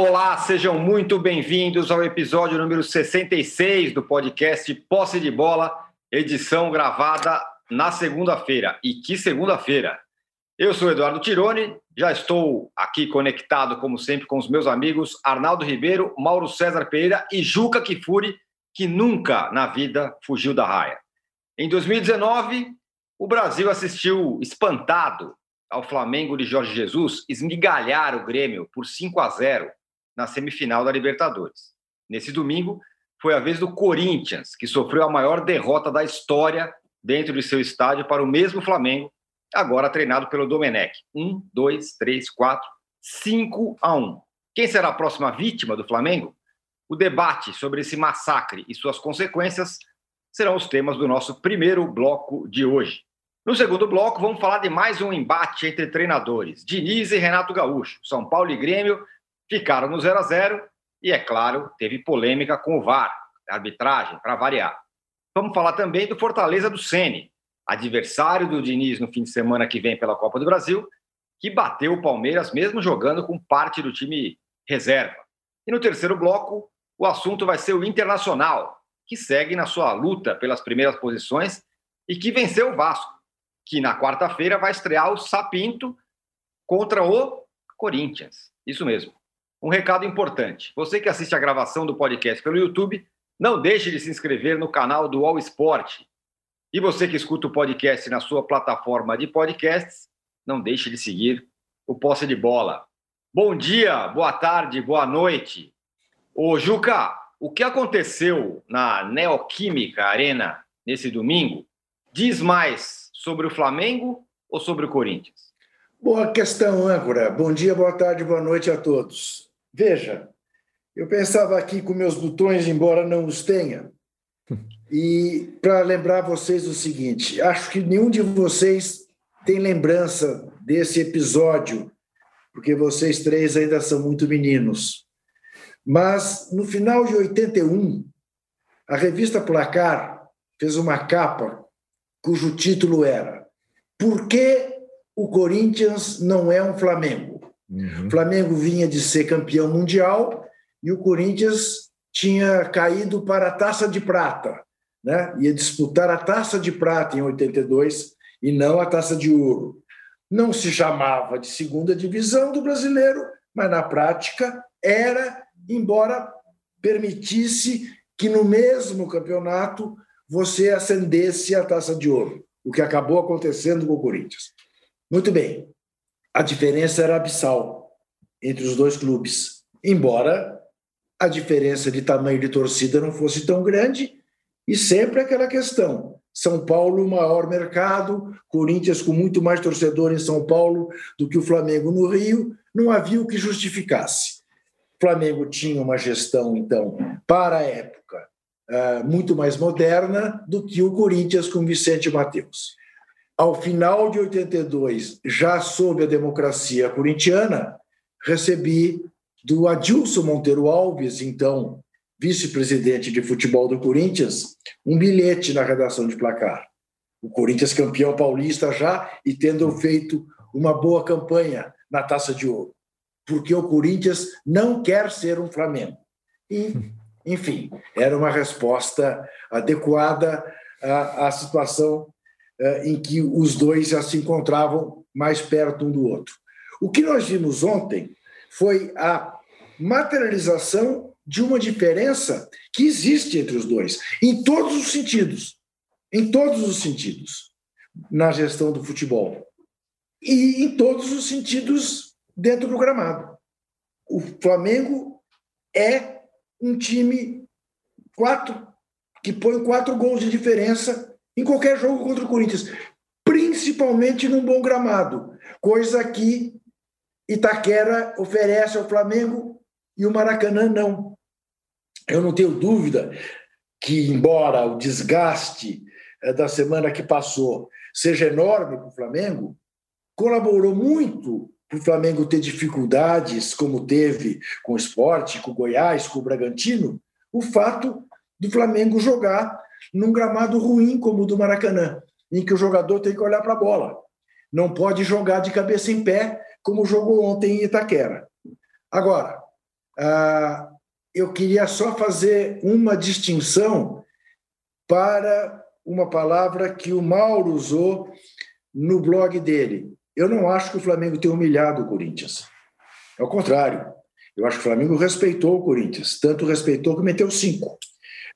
Olá, sejam muito bem-vindos ao episódio número 66 do podcast Posse de Bola, edição gravada na segunda-feira. E que segunda-feira! Eu sou Eduardo Tironi, já estou aqui conectado, como sempre, com os meus amigos Arnaldo Ribeiro, Mauro César Pereira e Juca Kifuri, que nunca na vida fugiu da raia. Em 2019, o Brasil assistiu espantado ao Flamengo de Jorge Jesus esmigalhar o Grêmio por 5 a 0 na semifinal da Libertadores. Nesse domingo, foi a vez do Corinthians, que sofreu a maior derrota da história dentro de seu estádio para o mesmo Flamengo, agora treinado pelo Domenech. Um, dois, três, quatro, cinco a um. Quem será a próxima vítima do Flamengo? O debate sobre esse massacre e suas consequências serão os temas do nosso primeiro bloco de hoje. No segundo bloco, vamos falar de mais um embate entre treinadores. Diniz e Renato Gaúcho. São Paulo e Grêmio ficaram no 0 a 0 e, é claro, teve polêmica com o VAR, arbitragem, para variar. Vamos falar também do Fortaleza do Sene, adversário do Diniz no fim de semana que vem pela Copa do Brasil, que bateu o Palmeiras mesmo jogando com parte do time reserva. E no terceiro bloco, o assunto vai ser o Internacional, que segue na sua luta pelas primeiras posições e que venceu o Vasco, que na quarta-feira vai estrear o Sapinto contra o Corinthians. Isso mesmo. Um recado importante: você que assiste a gravação do podcast pelo YouTube, não deixe de se inscrever no canal do All Sport. E você que escuta o podcast na sua plataforma de podcasts, não deixe de seguir o Posse de Bola. Bom dia, boa tarde, boa noite. Ô Juca, o que aconteceu na Neoquímica Arena nesse domingo diz mais sobre o Flamengo ou sobre o Corinthians? Boa questão, âncora. Bom dia, boa tarde, boa noite a todos. Veja, eu pensava aqui com meus botões, embora não os tenha, e para lembrar vocês o seguinte: acho que nenhum de vocês tem lembrança desse episódio, porque vocês três ainda são muito meninos. Mas no final de 81, a revista Placar fez uma capa cujo título era Por que o Corinthians não é um Flamengo? Uhum. O Flamengo vinha de ser campeão mundial e o Corinthians tinha caído para a taça de prata. Né? Ia disputar a taça de prata em 82 e não a taça de ouro. Não se chamava de segunda divisão do brasileiro, mas na prática era, embora permitisse que no mesmo campeonato você ascendesse a taça de ouro, o que acabou acontecendo com o Corinthians. Muito bem. A diferença era abissal entre os dois clubes, embora a diferença de tamanho de torcida não fosse tão grande, e sempre aquela questão: São Paulo, maior mercado, Corinthians com muito mais torcedor em São Paulo do que o Flamengo no Rio, não havia o que justificasse. O Flamengo tinha uma gestão, então, para a época, ah, muito mais moderna do que o Corinthians com Vicente Mateus. Ao final de 82, já sob a democracia corintiana, recebi do Adilson Monteiro Alves, então vice-presidente de futebol do Corinthians, um bilhete na redação de placar. O Corinthians campeão paulista já e tendo feito uma boa campanha na Taça de Ouro. Porque o Corinthians não quer ser um Flamengo. E, enfim, era uma resposta adequada à, à situação em que os dois já se encontravam mais perto um do outro. O que nós vimos ontem foi a materialização de uma diferença que existe entre os dois, em todos os sentidos. Em todos os sentidos, na gestão do futebol. E em todos os sentidos dentro do gramado. O Flamengo é um time quatro que põe quatro gols de diferença em qualquer jogo contra o Corinthians, principalmente num bom gramado, coisa que Itaquera oferece ao Flamengo e o Maracanã não. Eu não tenho dúvida que, embora o desgaste eh, da semana que passou seja enorme para o Flamengo, colaborou muito para o Flamengo ter dificuldades, como teve com o esporte, com o Goiás, com o Bragantino, o fato do Flamengo jogar num gramado ruim como o do Maracanã, em que o jogador tem que olhar para a bola. Não pode jogar de cabeça em pé, como jogou ontem em Itaquera. Agora, ah, eu queria só fazer uma distinção para uma palavra que o Mauro usou no blog dele. Eu não acho que o Flamengo tenha humilhado o Corinthians. Ao contrário, eu acho que o Flamengo respeitou o Corinthians, tanto respeitou que meteu cinco.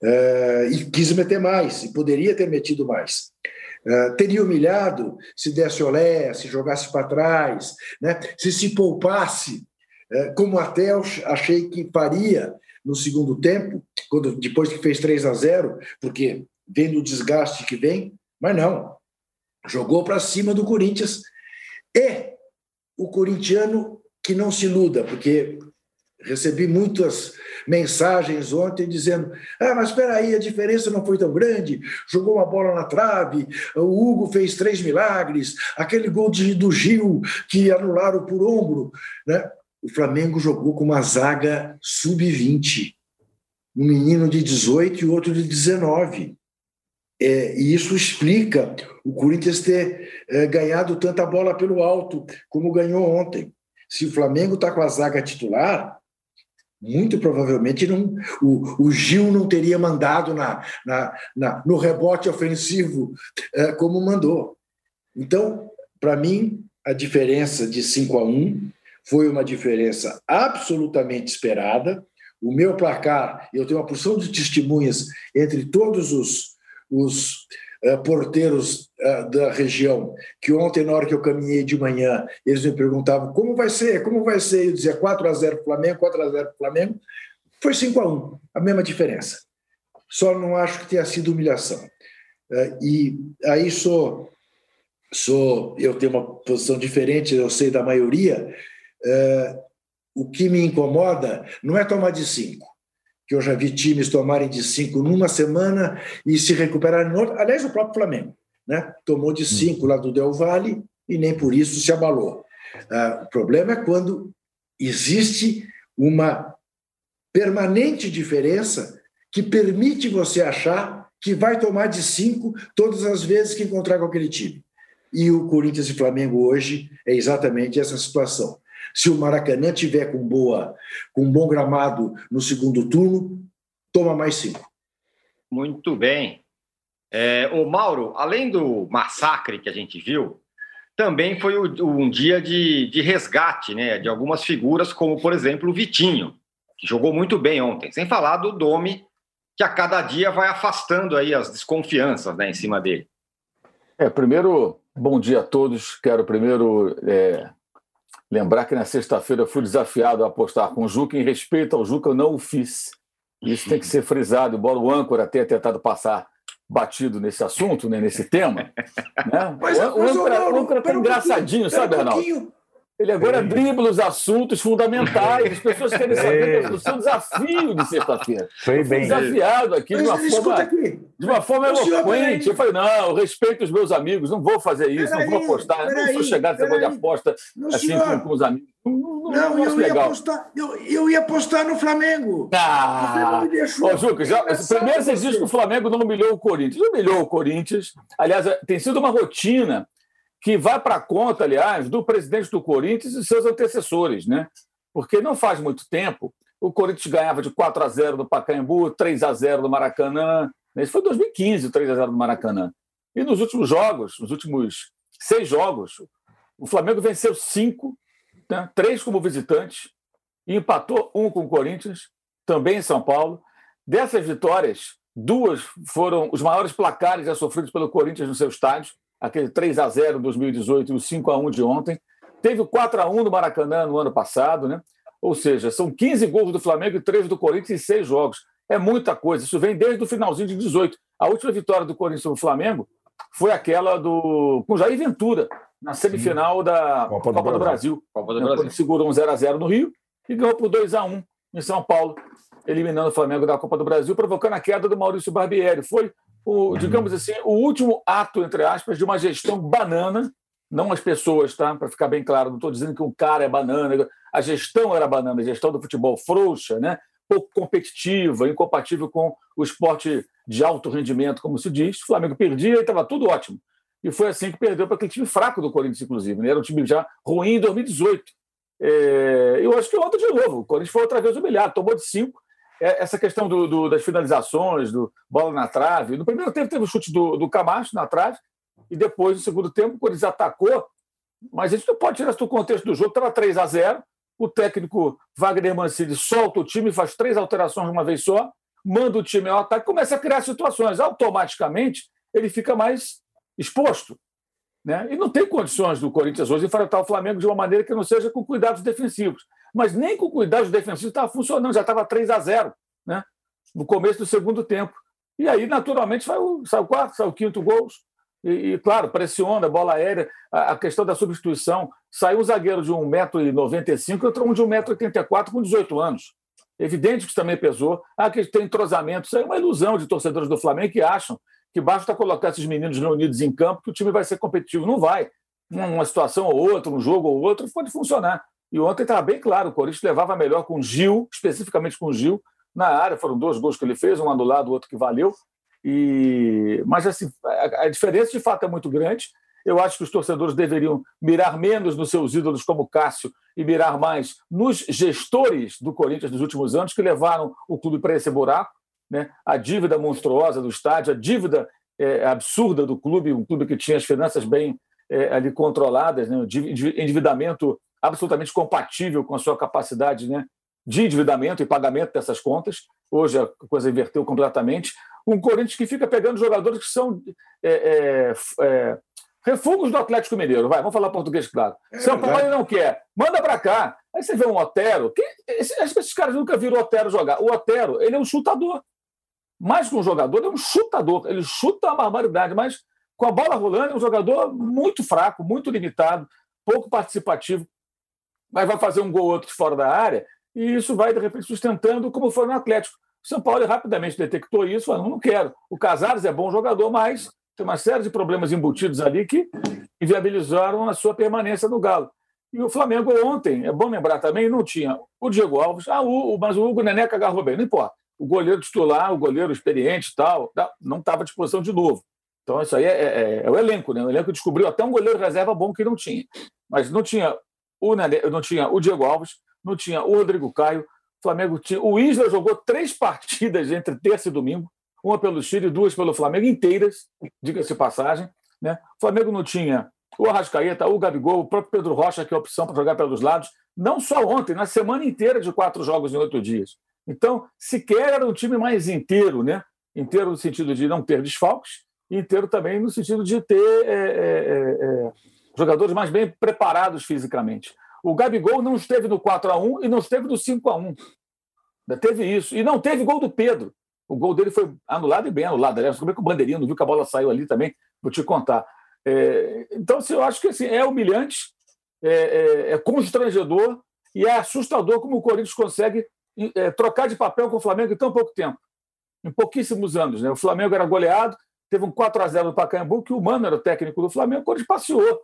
Uh, e quis meter mais, e poderia ter metido mais. Uh, teria humilhado se desse olé, se jogasse para trás, né? se se poupasse, uh, como até eu achei que faria no segundo tempo, quando, depois que fez 3 a 0, porque vendo o desgaste que vem, mas não. Jogou para cima do Corinthians. E o corintiano que não se iluda, porque Recebi muitas mensagens ontem dizendo: ah, mas espera aí, a diferença não foi tão grande. Jogou uma bola na trave, o Hugo fez três milagres, aquele gol de, do Gil que anularam por ombro. Né? O Flamengo jogou com uma zaga sub-20, um menino de 18 e outro de 19. É, e isso explica o Corinthians ter é, ganhado tanta bola pelo alto como ganhou ontem. Se o Flamengo está com a zaga titular, muito provavelmente não, o, o Gil não teria mandado na, na, na no rebote ofensivo é, como mandou. Então, para mim, a diferença de 5 a 1 foi uma diferença absolutamente esperada. O meu placar, eu tenho uma porção de testemunhas entre todos os, os porteiros uh, da região, que ontem, na hora que eu caminhei de manhã, eles me perguntavam como vai ser, como vai ser? Eu dizia 4 a 0 Flamengo, 4 a 0 Flamengo. Foi 5 a 1 a mesma diferença. Só não acho que tenha sido humilhação. Uh, e aí sou, sou, eu tenho uma posição diferente, eu sei da maioria. o que me incomoda não é tomar de cinco que eu já vi times tomarem de cinco numa semana e se recuperarem no outro. Aliás, o próprio Flamengo né? tomou de cinco lá do Del Valle e nem por isso se abalou. Ah, o problema é quando existe uma permanente diferença que permite você achar que vai tomar de cinco todas as vezes que encontrar com aquele time. E o Corinthians e Flamengo hoje é exatamente essa situação. Se o Maracanã tiver com boa, com um bom gramado no segundo turno, toma mais cinco. Muito bem. É, o Mauro, além do massacre que a gente viu, também foi um dia de, de resgate, né, de algumas figuras, como por exemplo o Vitinho, que jogou muito bem ontem. Sem falar do Domi, que a cada dia vai afastando aí as desconfianças, né, em cima dele. É, primeiro, bom dia a todos. Quero primeiro é, Lembrar que na sexta-feira eu fui desafiado a apostar com o Juca. Em respeito ao Juca, eu não o fiz. Isso tem que ser frisado, embora o âncora tenha tentado passar batido nesse assunto, né, nesse tema. Né? Mas, o, âncora, o âncora tá engraçadinho, sabe, Arnaldo? Ele agora é. dribla os assuntos fundamentais. As pessoas querem saber do seu desafio de sexta-feira. Foi bem. desafiado aqui de uma forma, aqui. De uma forma eloquente. Eu falei, não, eu respeito os meus amigos, não vou fazer isso, não vou apostar, não sou chegado nesse negócio de aposta assim com, com, os amigos. Não, não, não, não eu, ia legal. Apostar, eu, eu ia apostar no Flamengo. Ah, o Flamengo me deixou. Ô, Juca, já, primeiro você diz que o Flamengo não humilhou o Corinthians. Humilhou o Corinthians. Aliás, tem sido uma rotina que vai para a conta, aliás, do presidente do Corinthians e seus antecessores, né? Porque não faz muito tempo o Corinthians ganhava de 4 a 0 do Pacaembu, 3 a 0 do Maracanã. Esse foi 2015, o 3 a 0 do Maracanã. E nos últimos jogos, nos últimos seis jogos, o Flamengo venceu cinco, né? três como visitante, e empatou um com o Corinthians, também em São Paulo. Dessas vitórias, duas foram os maiores placares já sofridos pelo Corinthians no seu estádio aquele 3 a 0 em 2018 e o 5 a 1 de ontem. Teve o 4 a 1 no Maracanã no ano passado, né? Ou seja, são 15 gols do Flamengo e 3 do Corinthians em seis jogos. É muita coisa. Isso vem desde o finalzinho de 18. A última vitória do Corinthians sobre o Flamengo foi aquela do com Jair Ventura, na semifinal Sim. da Copa, Copa do, Brasil. Copa do Brasil. Quando segurou um 0 a 0 no Rio e ganhou por 2 a 1 em São Paulo, eliminando o Flamengo da Copa do Brasil, provocando a queda do Maurício Barbieri. Foi o, digamos assim, o último ato, entre aspas, de uma gestão banana, não as pessoas, tá? Para ficar bem claro, não estou dizendo que um cara é banana, a gestão era banana, a gestão do futebol frouxa, né? pouco competitiva, incompatível com o esporte de alto rendimento, como se diz. O Flamengo perdia e estava tudo ótimo. E foi assim que perdeu para aquele time fraco do Corinthians, inclusive. Né? Era um time já ruim em 2018. É, eu acho que ontem, de novo, o Corinthians foi outra vez humilhado, tomou de cinco. É, essa questão do, do, das finalizações, do bola na trave. No primeiro tempo teve o chute do, do Camacho na trave, e depois, no segundo tempo, o Corinthians atacou. Mas gente não pode tirar isso do contexto do jogo. Estava 3 a 0 o técnico Wagner Mancini solta o time, faz três alterações de uma vez só, manda o time ao ataque, começa a criar situações. Automaticamente, ele fica mais exposto. Né? E não tem condições do Corinthians hoje enfrentar o Flamengo de uma maneira que não seja com cuidados defensivos. Mas nem com cuidados defensivos estava funcionando, já estava 3 a 0 né? no começo do segundo tempo. E aí, naturalmente, sai o, sai o quarto, sai o quinto gols. E, e, claro, pressiona, bola aérea, a, a, questão da substituição. Saiu um zagueiro de 1,95m, entrou um de 1,84m com 18 anos. Evidente que isso também pesou. Ah, que tem entrosamento. Isso é uma ilusão de torcedores do Flamengo que acham que basta colocar esses meninos reunidos em campo que o time vai ser competitivo. Não vai. Uma situação ou outra, um jogo ou outro, pode funcionar. E ontem estava bem claro, o Corinthians levava melhor com o Gil, especificamente com o Gil, na área. Foram dois gols que ele fez, um anulado, o outro que valeu. E... Mas assim, a diferença de fato é muito grande. Eu acho que os torcedores deveriam mirar menos nos seus ídolos como Cássio e mirar mais nos gestores do Corinthians nos últimos anos que levaram o clube para esse buraco né? a dívida monstruosa do estádio, a dívida é, absurda do clube, um clube que tinha as finanças bem é, ali controladas, né? endividamento absolutamente compatível com a sua capacidade né? de endividamento e pagamento dessas contas. Hoje a coisa inverteu completamente. Um Corinthians que fica pegando jogadores que são é, é, é refugos do Atlético Mineiro. Vai, vamos falar português, claro. É, São Paulo ele não quer. Manda para cá. Aí você vê um Otero. Que, esses, esses caras nunca viram o Otero jogar. O Otero, ele é um chutador mais que um jogador, é um chutador. Ele chuta a barbaridade, mas com a bola rolando, é um jogador muito fraco, muito limitado, pouco participativo. Mas vai fazer um gol ou outro de fora da área e isso vai, de repente, sustentando como foi no Atlético. O São Paulo rapidamente detectou isso, falou: não quero. O Casares é bom jogador, mas tem uma série de problemas embutidos ali que inviabilizaram a sua permanência no Galo. E o Flamengo ontem, é bom lembrar também, não tinha o Diego Alves, ah, o, mas o Hugo Neneca agarrou bem, não importa o goleiro titular, o goleiro experiente e tal, não estava à disposição de novo. Então, isso aí é, é, é, é, o elenco, né? O elenco descobriu até um goleiro reserva bom que não tinha. Mas não tinha o, não tinha o Diego Alves, não tinha o Rodrigo Caio. O Flamengo tinha. O Isla jogou três partidas entre terça e domingo, uma pelo Chile e duas pelo Flamengo, inteiras, diga-se passagem. Né? O Flamengo não tinha o Arrascaeta, o Gabigol, o próprio Pedro Rocha, que é opção para jogar pelos lados, não só ontem, na semana inteira de quatro jogos em oito dias. Então, sequer era um time mais inteiro, né? inteiro no sentido de não ter desfalques, inteiro também no sentido de ter é, é, é jogadores mais bem preparados fisicamente. O Gabigol não esteve no 4 a 1 e não esteve no 5 a 1 Ainda teve isso. E não teve gol do Pedro. O gol dele foi anulado e bem anulado. Aliás, como é que o Bandeirinha não viu que a bola saiu ali também? Vou te contar. É, então, assim, eu acho que assim, é humilhante, é, é, é constrangedor e é assustador como o Corinthians consegue é, trocar de papel com o Flamengo em tão pouco tempo, em pouquíssimos anos. Né? O Flamengo era goleado, teve um 4 a 0 no Pacaembu, que o Mano era o técnico do Flamengo, quando ele passeou.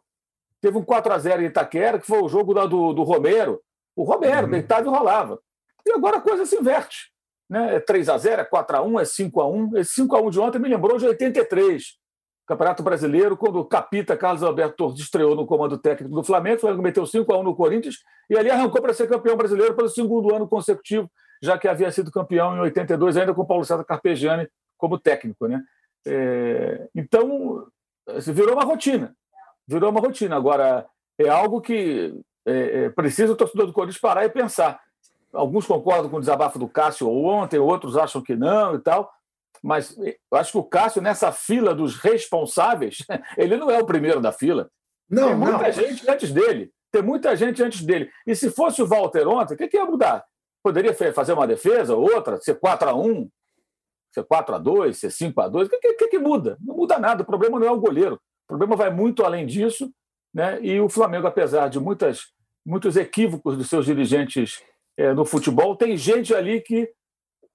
Teve um 4 a 0 em Itaquera, que foi o jogo do, do Romero. O Romero, uhum. deitado e rolava. E agora a coisa se inverte. Né? É 3 a 0 é 4 a 1 é 5 a 1 Esse 5 a 1 de ontem me lembrou de 83. Campeonato Brasileiro, quando o capita Carlos Alberto Torres estreou no comando técnico do Flamengo, o Flamengo meteu 5 a 1 no Corinthians e ali arrancou para ser campeão brasileiro pelo segundo ano consecutivo, já que havia sido campeão em 82, ainda com Paulo César Carpegiani como técnico. Né? É, então, virou uma rotina. Virou uma rotina. Agora, é algo que é, é, precisa o torcedor do Corinthians parar e pensar. Alguns concordam com o desabafo do Cássio ontem, outros acham que não e tal mas eu acho que o Cássio, nessa fila dos responsáveis, ele não é o primeiro da fila. Não, Tem muita não. gente antes dele. Tem muita gente antes dele. E se fosse o Walter ontem, o que, que ia mudar? Poderia fazer uma defesa, outra, ser 4 a 1 ser 4 a 2 ser 5 a 2 O que, que, que muda? Não muda nada. O problema não é o goleiro. O problema vai muito além disso. Né? E o Flamengo, apesar de muitas, muitos equívocos dos seus dirigentes é, no futebol, tem gente ali que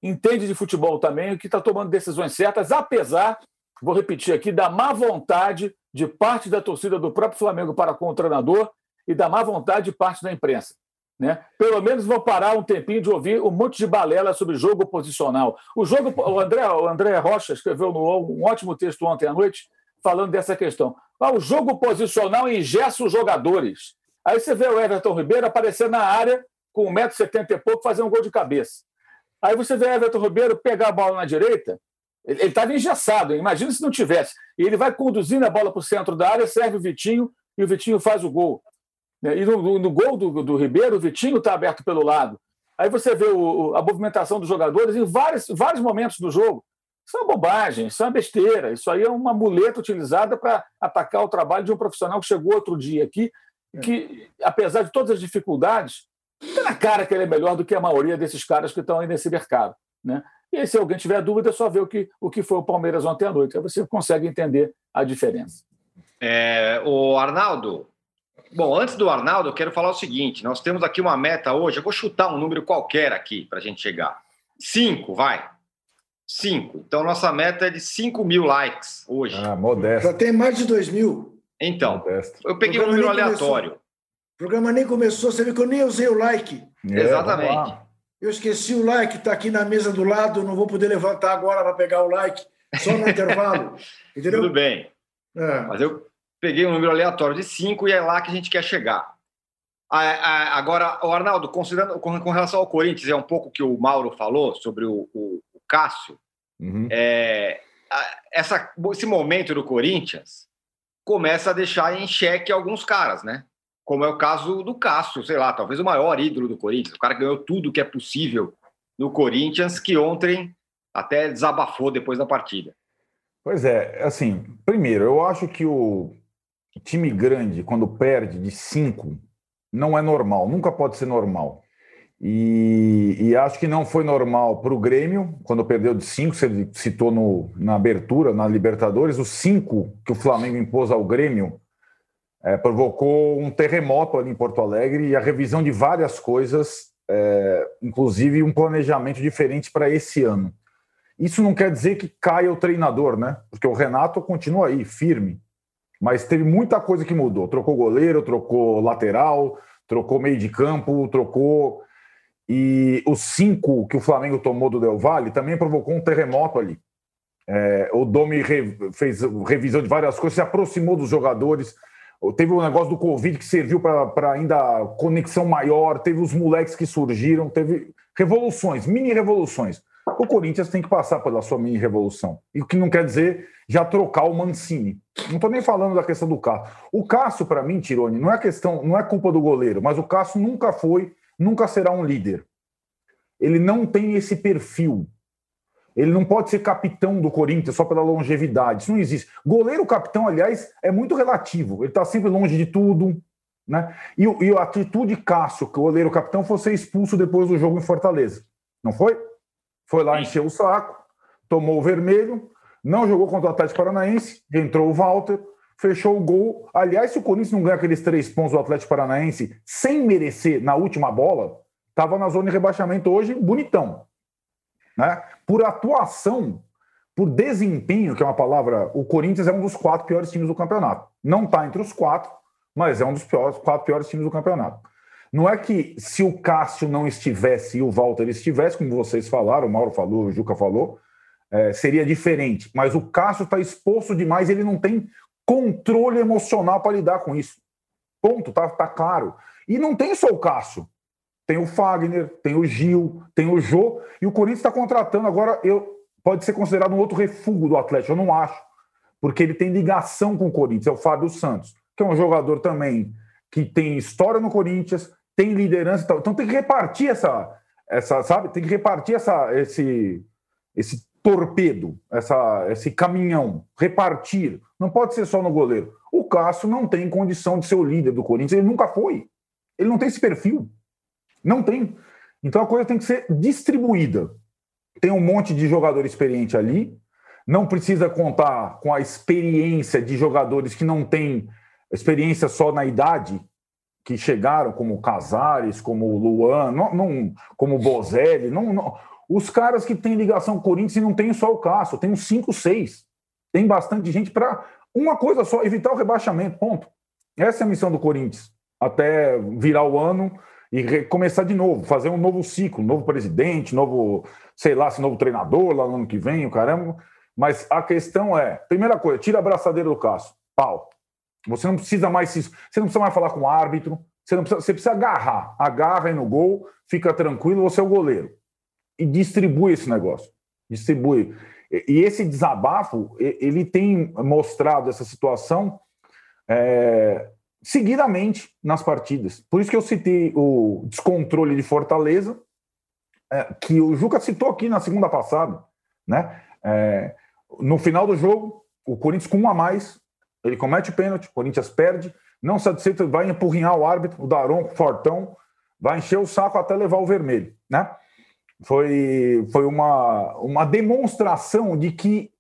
entende de futebol também, que está tomando decisões certas, apesar, vou repetir aqui, da má vontade de parte da torcida do próprio Flamengo para com o treinador e da má vontade de parte da imprensa. Né? Pelo menos vou parar um tempinho de ouvir um monte de balela sobre jogo posicional. O jogo, o André, o André Rocha escreveu no um ótimo texto ontem à noite falando dessa questão. Ah, o jogo posicional engessa os jogadores. Aí você vê o Everton Ribeiro aparecer na área com 1,70m e pouco, fazer um gol de cabeça. Aí você vê o Everton Ribeiro pegar a bola na direita, ele estava engessado, imagina se não tivesse. E ele vai conduzindo a bola para o centro da área, serve o Vitinho e o Vitinho faz o gol. E no, no gol do, do Ribeiro, o Vitinho está aberto pelo lado. Aí você vê o, a movimentação dos jogadores em vários, vários momentos do jogo. Isso é uma bobagem, isso é uma besteira. Isso aí é uma muleta utilizada para atacar o trabalho de um profissional que chegou outro dia aqui, que, apesar de todas as dificuldades, está na cara que ele é melhor do que a maioria desses caras que estão aí nesse mercado. Né? E se alguém tiver dúvida, é só ver o que, o que foi o Palmeiras ontem à noite. Aí você consegue entender a diferença. É, o Arnaldo, bom, antes do Arnaldo, eu quero falar o seguinte: nós temos aqui uma meta hoje, eu vou chutar um número qualquer aqui para a gente chegar. Cinco, vai. Cinco. Então, nossa meta é de 5 mil likes hoje. Ah, modesto. Já tem mais de 2 mil. Então, modesto. eu peguei um número aleatório. Começou. O programa nem começou, você viu que eu nem usei o like. É, Exatamente. Eu esqueci o like, está aqui na mesa do lado, não vou poder levantar agora para pegar o like, só no intervalo. Entendeu? Tudo bem. É. Mas eu peguei um número aleatório de 5 e é lá que a gente quer chegar. Agora, o Arnaldo, considerando com relação ao Corinthians, é um pouco que o Mauro falou sobre o, o, o Cássio. Uhum. É, essa, esse momento do Corinthians começa a deixar em xeque alguns caras, né? Como é o caso do Cássio, sei lá, talvez o maior ídolo do Corinthians. O cara ganhou tudo que é possível no Corinthians, que ontem até desabafou depois da partida. Pois é, assim, primeiro, eu acho que o time grande, quando perde de cinco, não é normal, nunca pode ser normal. E, e, acho que não foi normal para o Grêmio, quando perdeu de cinco, você citou no, na abertura, na Libertadores, os cinco que o Flamengo impôs ao Grêmio é, provocou um terremoto ali em Porto Alegre e a revisão de várias coisas, é, inclusive um planejamento diferente para esse ano. Isso não quer dizer que caia o treinador, né? Porque o Renato continua aí, firme. Mas teve muita coisa que mudou. Trocou goleiro, trocou lateral, trocou meio de campo, trocou e os cinco que o Flamengo tomou do Del Valle também provocou um terremoto ali. É, o Domi re, fez revisão de várias coisas, se aproximou dos jogadores. Teve o um negócio do Covid que serviu para ainda conexão maior. Teve os moleques que surgiram. Teve revoluções, mini revoluções. O Corinthians tem que passar pela sua mini revolução. E o que não quer dizer já trocar o Mancini. Não estou nem falando da questão do Cássio. O Cássio, para mim, Tirone, não é questão, não é culpa do goleiro, mas o Cássio nunca foi nunca será um líder. Ele não tem esse perfil. Ele não pode ser capitão do Corinthians só pela longevidade. Isso não existe. Goleiro capitão, aliás, é muito relativo. Ele está sempre longe de tudo. Né? E, e a atitude Cássio, que o goleiro capitão, foi ser expulso depois do jogo em Fortaleza. Não foi? Foi lá encher o saco, tomou o vermelho, não jogou contra o Atlético Paranaense, entrou o Walter, fechou o gol. Aliás, se o Corinthians não ganha aqueles três pontos do Atlético Paranaense sem merecer na última bola, estava na zona de rebaixamento hoje bonitão. Né? Por atuação, por desempenho, que é uma palavra, o Corinthians é um dos quatro piores times do campeonato. Não está entre os quatro, mas é um dos piores, quatro piores times do campeonato. Não é que se o Cássio não estivesse e o Walter estivesse, como vocês falaram, o Mauro falou, o Juca falou, é, seria diferente. Mas o Cássio está exposto demais, ele não tem controle emocional para lidar com isso. Ponto, tá, tá claro. E não tem só o Cássio. Tem o Fagner, tem o Gil, tem o Jô, e o Corinthians está contratando agora. Eu, pode ser considerado um outro refúgio do Atlético, eu não acho. Porque ele tem ligação com o Corinthians, é o Fábio Santos, que é um jogador também que tem história no Corinthians, tem liderança e tal. Então tem que repartir essa, essa sabe? Tem que repartir essa, esse, esse torpedo, essa, esse caminhão, repartir. Não pode ser só no goleiro. O Cássio não tem condição de ser o líder do Corinthians, ele nunca foi. Ele não tem esse perfil. Não tem. Então a coisa tem que ser distribuída. Tem um monte de jogador experiente ali, não precisa contar com a experiência de jogadores que não têm experiência só na idade, que chegaram, como Casares, como Luan, não, não, como Bozelli. Não, não, os caras que têm ligação com Corinthians e não tem só o Cássio, tem uns 5, 6. Tem bastante gente para uma coisa só, evitar o rebaixamento, ponto. Essa é a missão do Corinthians, até virar o ano e começar de novo, fazer um novo ciclo, novo presidente, novo, sei lá, se novo treinador lá no ano que vem, o caramba. Mas a questão é, primeira coisa, tira a braçadeira do Cássio, pau. Você não precisa mais você não precisa mais falar com o árbitro, Você, não precisa, você precisa agarrar. Agarra aí no gol, fica tranquilo, você é o goleiro. E distribui esse negócio. Distribui. E esse desabafo, ele tem mostrado essa situação é, seguidamente nas partidas. Por isso que eu citei o descontrole de Fortaleza, é, que o Juca citou aqui na segunda passada. Né? É, no final do jogo, o Corinthians com um a mais, ele comete o pênalti, o Corinthians perde, não satisfeito, vai empurrinhar o árbitro, o Daron, Fortão, vai encher o saco até levar o vermelho. Né? Foi, foi uma, uma demonstração de que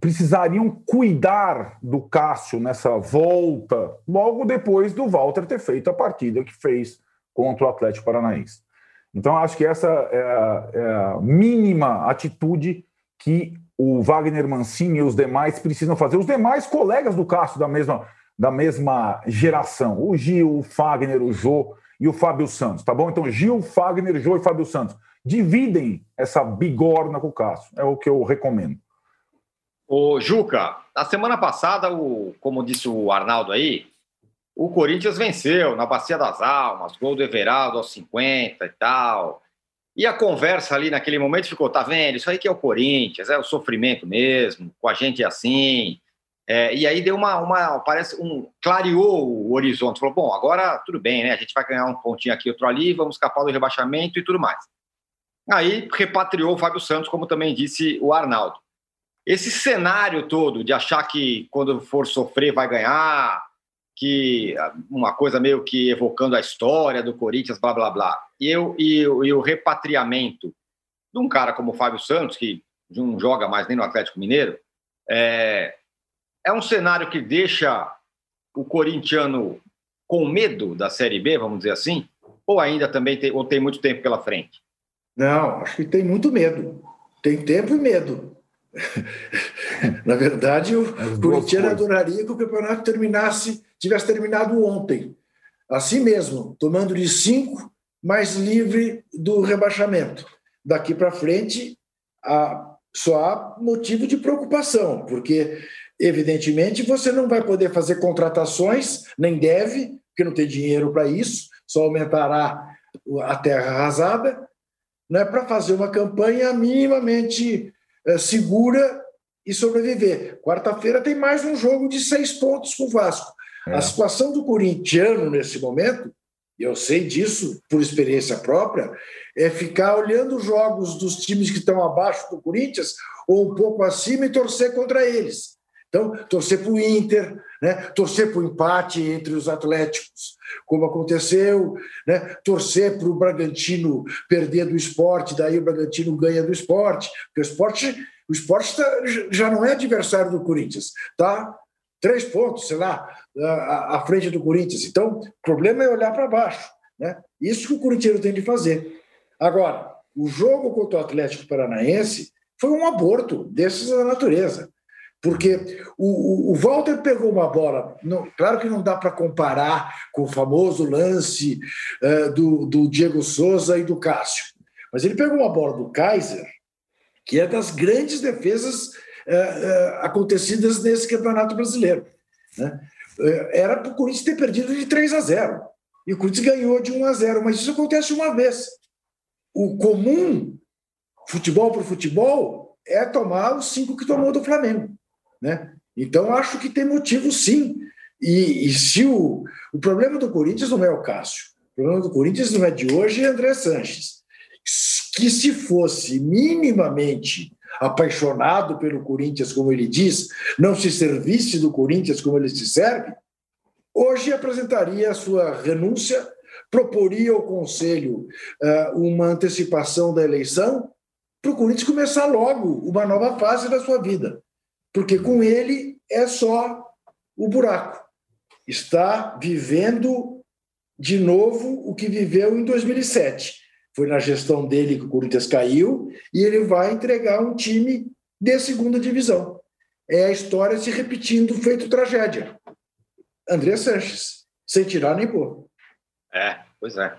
precisariam cuidar do Cássio nessa volta, logo depois do Walter ter feito a partida que fez contra o Atlético Paranaense. Então, acho que essa é a, é a mínima atitude que o Wagner Mancini e os demais precisam fazer. Os demais colegas do Cássio da mesma, da mesma geração, o Gil, o Fagner, o Jô e o Fábio Santos, tá bom? Então, Gil, Fagner, Jô e Fábio Santos dividem essa bigorna com o Cássio. É o que eu recomendo. Ô, Juca, na semana passada, o, como disse o Arnaldo aí, o Corinthians venceu na Bacia das Almas, gol do Everaldo aos 50 e tal. E a conversa ali naquele momento ficou, tá vendo? Isso aí que é o Corinthians, é o sofrimento mesmo, com a gente é assim. É, e aí deu uma, uma, parece, um, clareou o horizonte. Falou, bom, agora tudo bem, né? A gente vai ganhar um pontinho aqui, outro ali, vamos escapar do rebaixamento e tudo mais. Aí repatriou o Fábio Santos, como também disse o Arnaldo. Esse cenário todo de achar que quando for sofrer vai ganhar, que uma coisa meio que evocando a história do Corinthians, blá blá blá. E, eu, e, e o repatriamento de um cara como o Fábio Santos, que não joga mais nem no Atlético Mineiro, é, é um cenário que deixa o corintiano com medo da Série B, vamos dizer assim, ou ainda também tem, ou tem muito tempo pela frente? Não, acho que tem muito medo. Tem tempo e medo. Na verdade, o corintiano adoraria que o campeonato terminasse, tivesse terminado ontem. Assim mesmo, tomando de cinco, mais livre do rebaixamento. Daqui para frente, há, só há motivo de preocupação, porque, evidentemente, você não vai poder fazer contratações, nem deve, porque não tem dinheiro para isso, só aumentará a terra arrasada, né, para fazer uma campanha minimamente é, segura e sobreviver. Quarta-feira tem mais um jogo de seis pontos com o Vasco. É. A situação do corintiano nesse momento, e eu sei disso por experiência própria, é ficar olhando os jogos dos times que estão abaixo do Corinthians ou um pouco acima e torcer contra eles. Então, torcer para o Inter, né? torcer para o empate entre os Atléticos, como aconteceu, né? torcer para o Bragantino perder do esporte, daí o Bragantino ganha do esporte, porque o esporte, o esporte tá, já não é adversário do Corinthians, tá? Três pontos, sei lá, à, à frente do Corinthians. Então, o problema é olhar para baixo. Né? Isso que o corintiano tem de fazer. Agora, o jogo contra o Atlético Paranaense foi um aborto desses da natureza. Porque o, o, Walter pegou uma bola, não, claro que não dá para comparar com o famoso lance uh, do, do Diego Souza e do Cássio, mas ele pegou uma bola do Kaiser, que é das grandes defesas uh, uh, acontecidas nesse campeonato brasileiro. Né? era para o Corinthians ter perdido de 3 a 0. E o Corinthians ganhou de 1 a 0, mas isso acontece uma vez. O comum, futebol por futebol, é tomar os cinco que tomou do Flamengo. Né? Então, acho que tem motivo sim. E, e se o, o problema do Corinthians não é o Cássio, o problema do Corinthians não é de hoje é André Sanches. Que se fosse minimamente apaixonado pelo Corinthians, como ele diz, não se servisse do Corinthians como ele se serve, hoje apresentaria a sua renúncia, proporia ao Conselho uh, uma antecipação da eleição para o Corinthians começar logo uma nova fase da sua vida porque com ele é só o buraco. Está vivendo de novo o que viveu em 2007. Foi na gestão dele que o Corinthians caiu e ele vai entregar um time de segunda divisão. É a história se repetindo, feito tragédia. André Sanches, sem tirar nem pôr. É, pois é.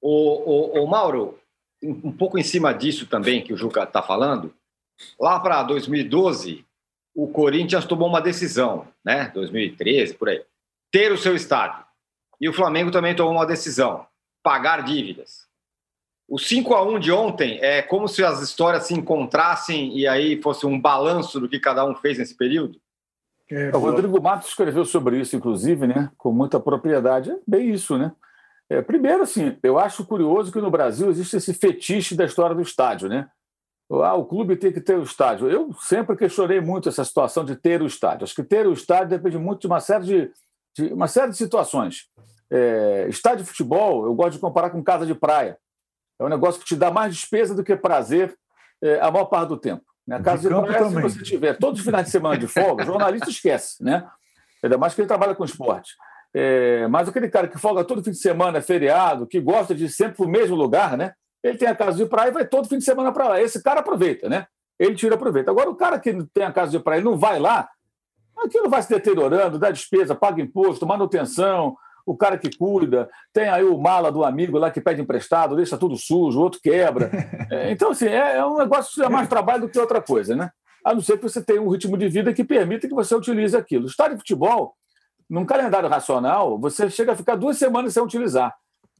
O, o, o Mauro, um pouco em cima disso também que o Juca está falando, lá para 2012, o Corinthians tomou uma decisão, né? 2013, por aí, ter o seu estádio. e o Flamengo também tomou uma decisão: pagar dívidas. O 5 a 1 de ontem é como se as histórias se encontrassem e aí fosse um balanço do que cada um fez nesse período? É, o Rodrigo Matos escreveu sobre isso, inclusive, né, com muita propriedade. É bem isso, né? É, primeiro, assim, eu acho curioso que no Brasil existe esse fetiche da história do estádio, né? Ah, o clube tem que ter o estádio. Eu sempre questionei muito essa situação de ter o estádio. Acho que ter o estádio depende muito de uma série de, de uma série de situações. É, estádio de futebol, eu gosto de comparar com casa de praia. É um negócio que te dá mais despesa do que prazer é, a maior parte do tempo. Né? A casa de, de praia, também. se você tiver todos os finais de semana de folga, o jornalista esquece, né? Ainda mais que ele trabalha com esporte. É, mas aquele cara que folga todo fim de semana, é feriado, que gosta de ir sempre para o mesmo lugar, né? Ele tem a casa de praia e vai todo fim de semana para lá. Esse cara aproveita, né? Ele tira proveito. Agora, o cara que tem a casa de praia e não vai lá, aquilo vai se deteriorando, dá despesa, paga imposto, manutenção, o cara que cuida, tem aí o mala do amigo lá que pede emprestado, deixa tudo sujo, o outro quebra. É, então, assim, é, é um negócio que é mais trabalho do que outra coisa, né? A não ser que você tenha um ritmo de vida que permita que você utilize aquilo. O estádio de futebol, num calendário racional, você chega a ficar duas semanas sem utilizar.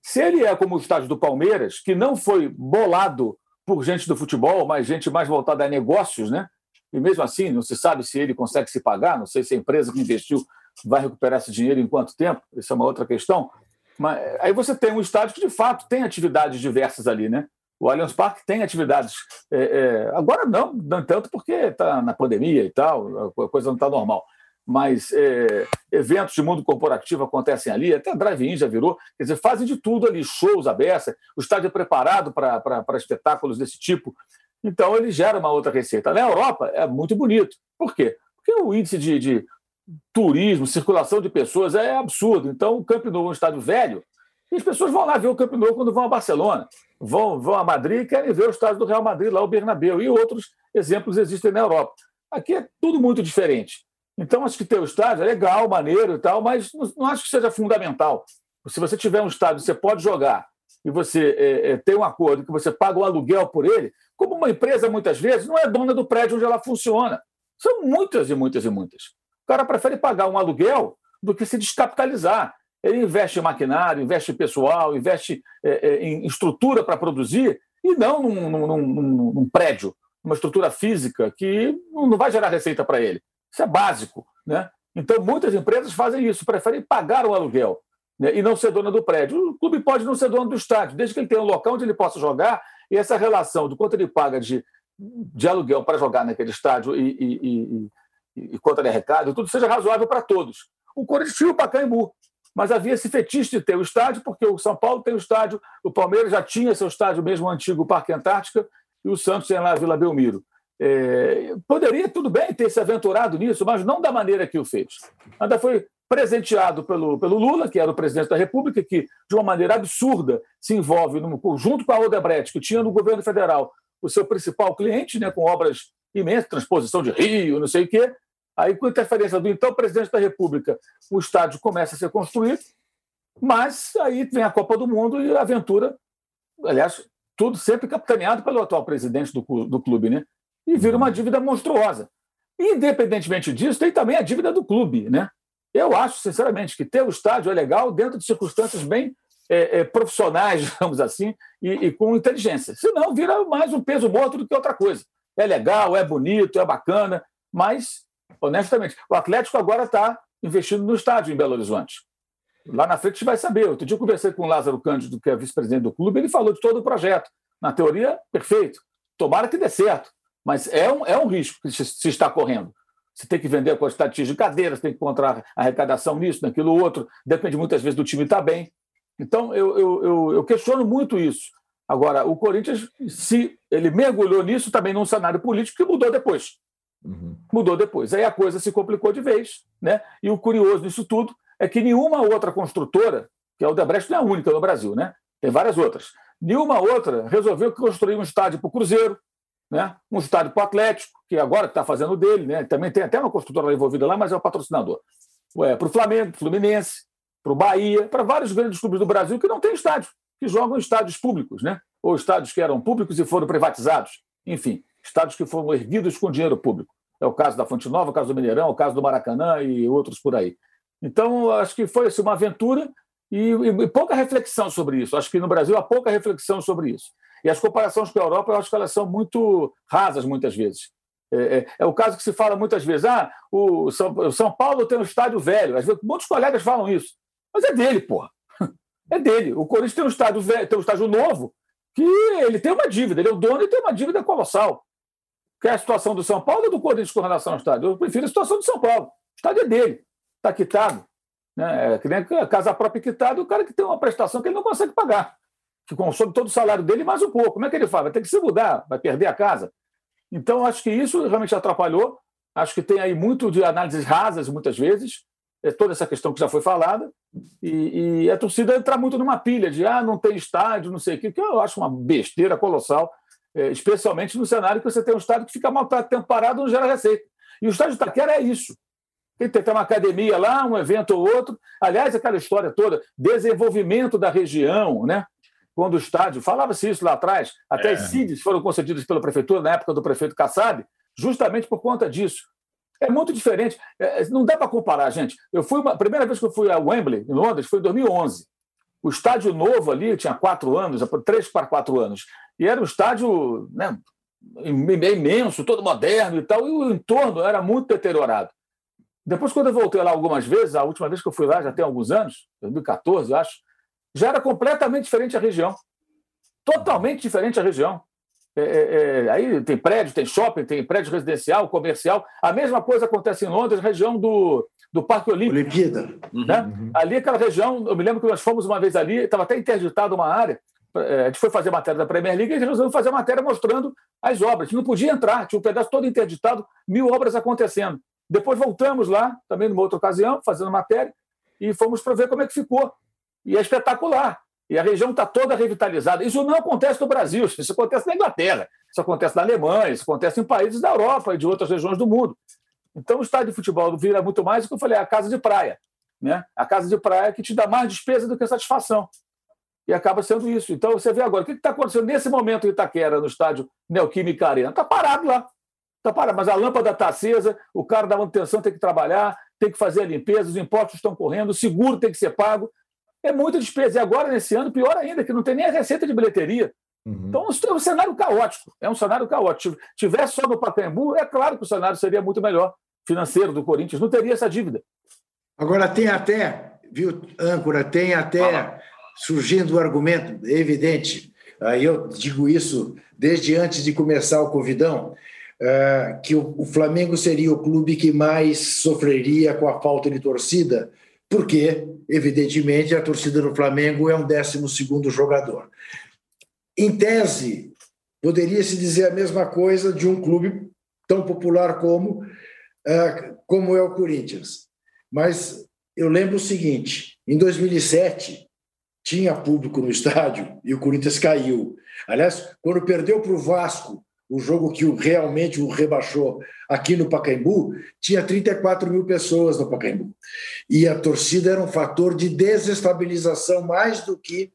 Se ele é como o estádio do Palmeiras, que não foi bolado por gente do futebol, mas gente mais voltada a negócios, né? E mesmo assim, não se sabe se ele consegue se pagar, não sei se a empresa que investiu vai recuperar esse dinheiro em quanto tempo, isso é uma outra questão. Mas aí você tem um estádio que, de fato, tem atividades diversas ali, né? O Allianz Parque tem atividades. É, é, agora não, não tanto porque está na pandemia e tal, a coisa não está normal. Mas é, eventos de mundo corporativo acontecem ali, até drive-in já virou. Quer dizer, fazem de tudo ali, shows abertos, o estádio é preparado para espetáculos desse tipo. Então, ele gera uma outra receita. Na Europa, é muito bonito. Por quê? Porque o índice de, de turismo, circulação de pessoas é absurdo. Então, o Camp Nou é um estádio velho, e as pessoas vão lá ver o Camp Nou quando vão a Barcelona, vão, vão a Madrid e querem ver o estádio do Real Madrid, lá o Bernabéu, e outros exemplos existem na Europa. Aqui é tudo muito diferente. Então, acho que ter o estádio é legal, maneiro e tal, mas não, acho que seja fundamental. Se você tiver um estádio, você pode jogar e você é, é, tem um acordo que você paga o aluguel por ele, como uma empresa, muitas vezes, não é dona do prédio onde ela funciona. São muitas e muitas e muitas. O cara prefere pagar um aluguel do que se descapitalizar. Ele investe em maquinário, investe em pessoal, investe é, é, em estrutura para produzir e não num, num, num, num, prédio, uma estrutura física que não vai gerar receita para ele. Isso é básico. Né? Então, muitas empresas fazem isso, preferem pagar o aluguel né, e não ser dona do prédio. O clube pode não ser dono do estádio, desde que ele tenha um local onde ele possa jogar e essa relação do quanto ele paga de, de aluguel para jogar naquele estádio e, e, e e contra de recado, tudo seja razoável para todos. O Corinthians tinha o Pacaembu, mas havia esse fetiche de ter o estádio, porque o São Paulo tem o estádio, o Palmeiras já tinha seu estádio mesmo antigo, o Parque Antártica, e o Santos tem lá a Vila Belmiro. É, poderia, tudo bem, ter se aventurado nisso, mas não da maneira que o fez. Ainda foi presenteado pelo, pelo Lula, que era o presidente da República, que, de uma maneira absurda, se envolve no, junto com a Odebrecht, que tinha no governo federal o seu principal cliente, né, com obras imensas, transposição de Rio, não sei o quê, Aí, com a interferência do então presidente da República, o estádio começa a ser construído, mas aí vem a Copa do Mundo e a aventura, aliás, tudo sempre capitaneado pelo atual presidente do, do clube, né? E vira uma dívida monstruosa. Independentemente disso, tem também a dívida do clube, né? Eu acho, sinceramente, que ter o estádio é legal dentro de circunstâncias bem é, é, profissionais, digamos assim, e, e, com inteligência. Senão, vira mais um peso morto do que outra coisa. É legal, é bonito, é bacana, mas honestamente. O Atlético agora está investindo no estádio em Belo Horizonte. Lá na frente a gente vai saber. Outro dia eu conversei com o Lázaro Cândido, que é vice-presidente do clube, ele falou de todo o projeto. Na teoria, perfeito. Tomara que dê certo. Mas é um, é um risco que se está correndo. Você tem que vender a quantidade de cadeiras, tem que encontrar arrecadação nisso, naquilo outro. Depende muitas vezes do time estar tá bem. Então, eu, eu, eu, eu questiono muito isso. Agora, o Corinthians, se ele mergulhou nisso, também num cenário político que mudou depois. Uhum. Mudou depois. Aí a coisa se complicou de vez. Né? E o curioso disso tudo é que nenhuma outra construtora, que a Odebrecht não é a única no Brasil, né? tem várias outras, nenhuma outra resolveu construir um estádio para o Cruzeiro, né? um estádio para o Atlético, que agora está fazendo dele, né? também tem até uma construtora envolvida lá, mas é o patrocinador. Para o Flamengo, Fluminense, para o Bahia, para vários grandes clubes do Brasil que não têm estádio, que jogam em estádios públicos, né? ou estádios que eram públicos e foram privatizados. Enfim, estádios que foram erguidos com dinheiro público. É o caso da Fonte Nova, o caso do Mineirão, o caso do Maracanã e outros por aí. Então, acho que foi assim, uma aventura E, e, pouca reflexão sobre isso. Acho que no Brasil há pouca reflexão sobre isso. E as comparações com a Europa, eu acho que elas são muito rasas, muitas vezes. É, é, é o caso que se fala muitas vezes: ah, o São, o São Paulo tem um estádio velho. Às vezes, muitos colegas falam isso. Mas é dele, porra. É dele. O Corinthians tem um estádio velho, tem um estádio novo, que ele tem uma dívida, ele é o dono e tem uma dívida colossal. Que é a situação do São Paulo ou do Corinthians com relação ao estádio? Eu prefiro a situação do São Paulo. O estádio é dele, está quitado. Né? É que nem a casa própria quitada, o cara que tem uma prestação que ele não consegue pagar, que consome todo o salário dele mais um pouco. Como é que ele faz? Vai ter que se mudar, vai perder a casa. Então, acho que isso realmente atrapalhou. Acho que tem aí muito de análises rasas, muitas vezes, é toda essa questão que já foi falada, e, e, a torcida entrar muito numa pilha de ah, não tem estádio, não sei o quê, que eu acho uma besteira colossal, é, especialmente no cenário que você tem um estádio que fica mal tempo parado não gera receita. E o estádio de Itaquera é isso. Tem que ter uma academia lá, um evento ou outro. Aliás, aquela história toda, desenvolvimento da região, né? Quando o estádio, falava-se isso lá atrás, até é. as CIDs foram concedidas pela prefeitura na época do prefeito Kassab, justamente por conta disso. É muito diferente. É, não dá para comparar, gente. Eu fui uma, a primeira vez que eu fui a Wembley, em Londres, foi em 2011. O estádio novo ali tinha quatro anos, três para quatro anos. E era um estádio né, imenso, todo moderno e tal, e o entorno era muito deteriorado. Depois, quando eu voltei lá algumas vezes, a última vez que eu fui lá já tem alguns anos, 2014, eu acho, já era completamente diferente a região. Totalmente diferente a região. É, é, é, aí tem prédio, tem shopping, tem prédio residencial, comercial. A mesma coisa acontece em Londres, região do, do Parque Olímpico. Olimpíada. Né? Uhum. Ali, aquela região, eu me lembro que nós fomos uma vez ali, estava até interditada uma área. É, a gente foi fazer matéria da Premier League e resolveu fazer matéria mostrando as obras. Não podia entrar, tinha um pedaço todo interditado, mil obras acontecendo. Depois voltamos lá, também numa outra ocasião, fazendo matéria, e fomos para ver como é que ficou. E é espetacular. E a região está toda revitalizada. Isso não acontece no Brasil, isso acontece na Inglaterra, isso acontece na Alemanha, isso acontece em países da Europa e de outras regiões do mundo. Então, o estádio de futebol vira muito mais o que eu falei, a casa de praia. Né? A casa de praia que te dá mais despesa do que satisfação. E acaba sendo isso. Então, você vê agora, o que está acontecendo nesse momento em Itaquera, no estádio Neoquímica Arena? Está parado lá. Tá para, mas a lâmpada está acesa, o cara da manutenção tem que trabalhar, tem que fazer a limpeza, os impostos estão correndo, o seguro tem que ser pago. É muita despesa. E agora, nesse ano, pior ainda, que não tem nem a receita de bilheteria. Uhum. Então, é um cenário caótico. É um cenário caótico. Se tivesse só no Pacaembu, é claro que o cenário seria muito melhor financeiro do Corinthians, não teria essa dívida. Agora, tem até, viu, âncora, tem até surgindo o um argumento evidente, aí eu digo isso desde antes de começar o Covidão, é, que o, Flamengo seria o clube que mais sofreria com a falta de torcida, porque, evidentemente, a torcida do Flamengo é um 12 jogador. Em tese, poderia-se dizer a mesma coisa de um clube tão popular como, é, como é o Corinthians. Mas eu lembro o seguinte: em 2007, tinha público no estádio e o Corinthians caiu. Aliás, quando perdeu para o Vasco o jogo que realmente o rebaixou aqui no Pacaembu, tinha 34 mil pessoas no Pacaembu. E a torcida era um fator de desestabilização mais do que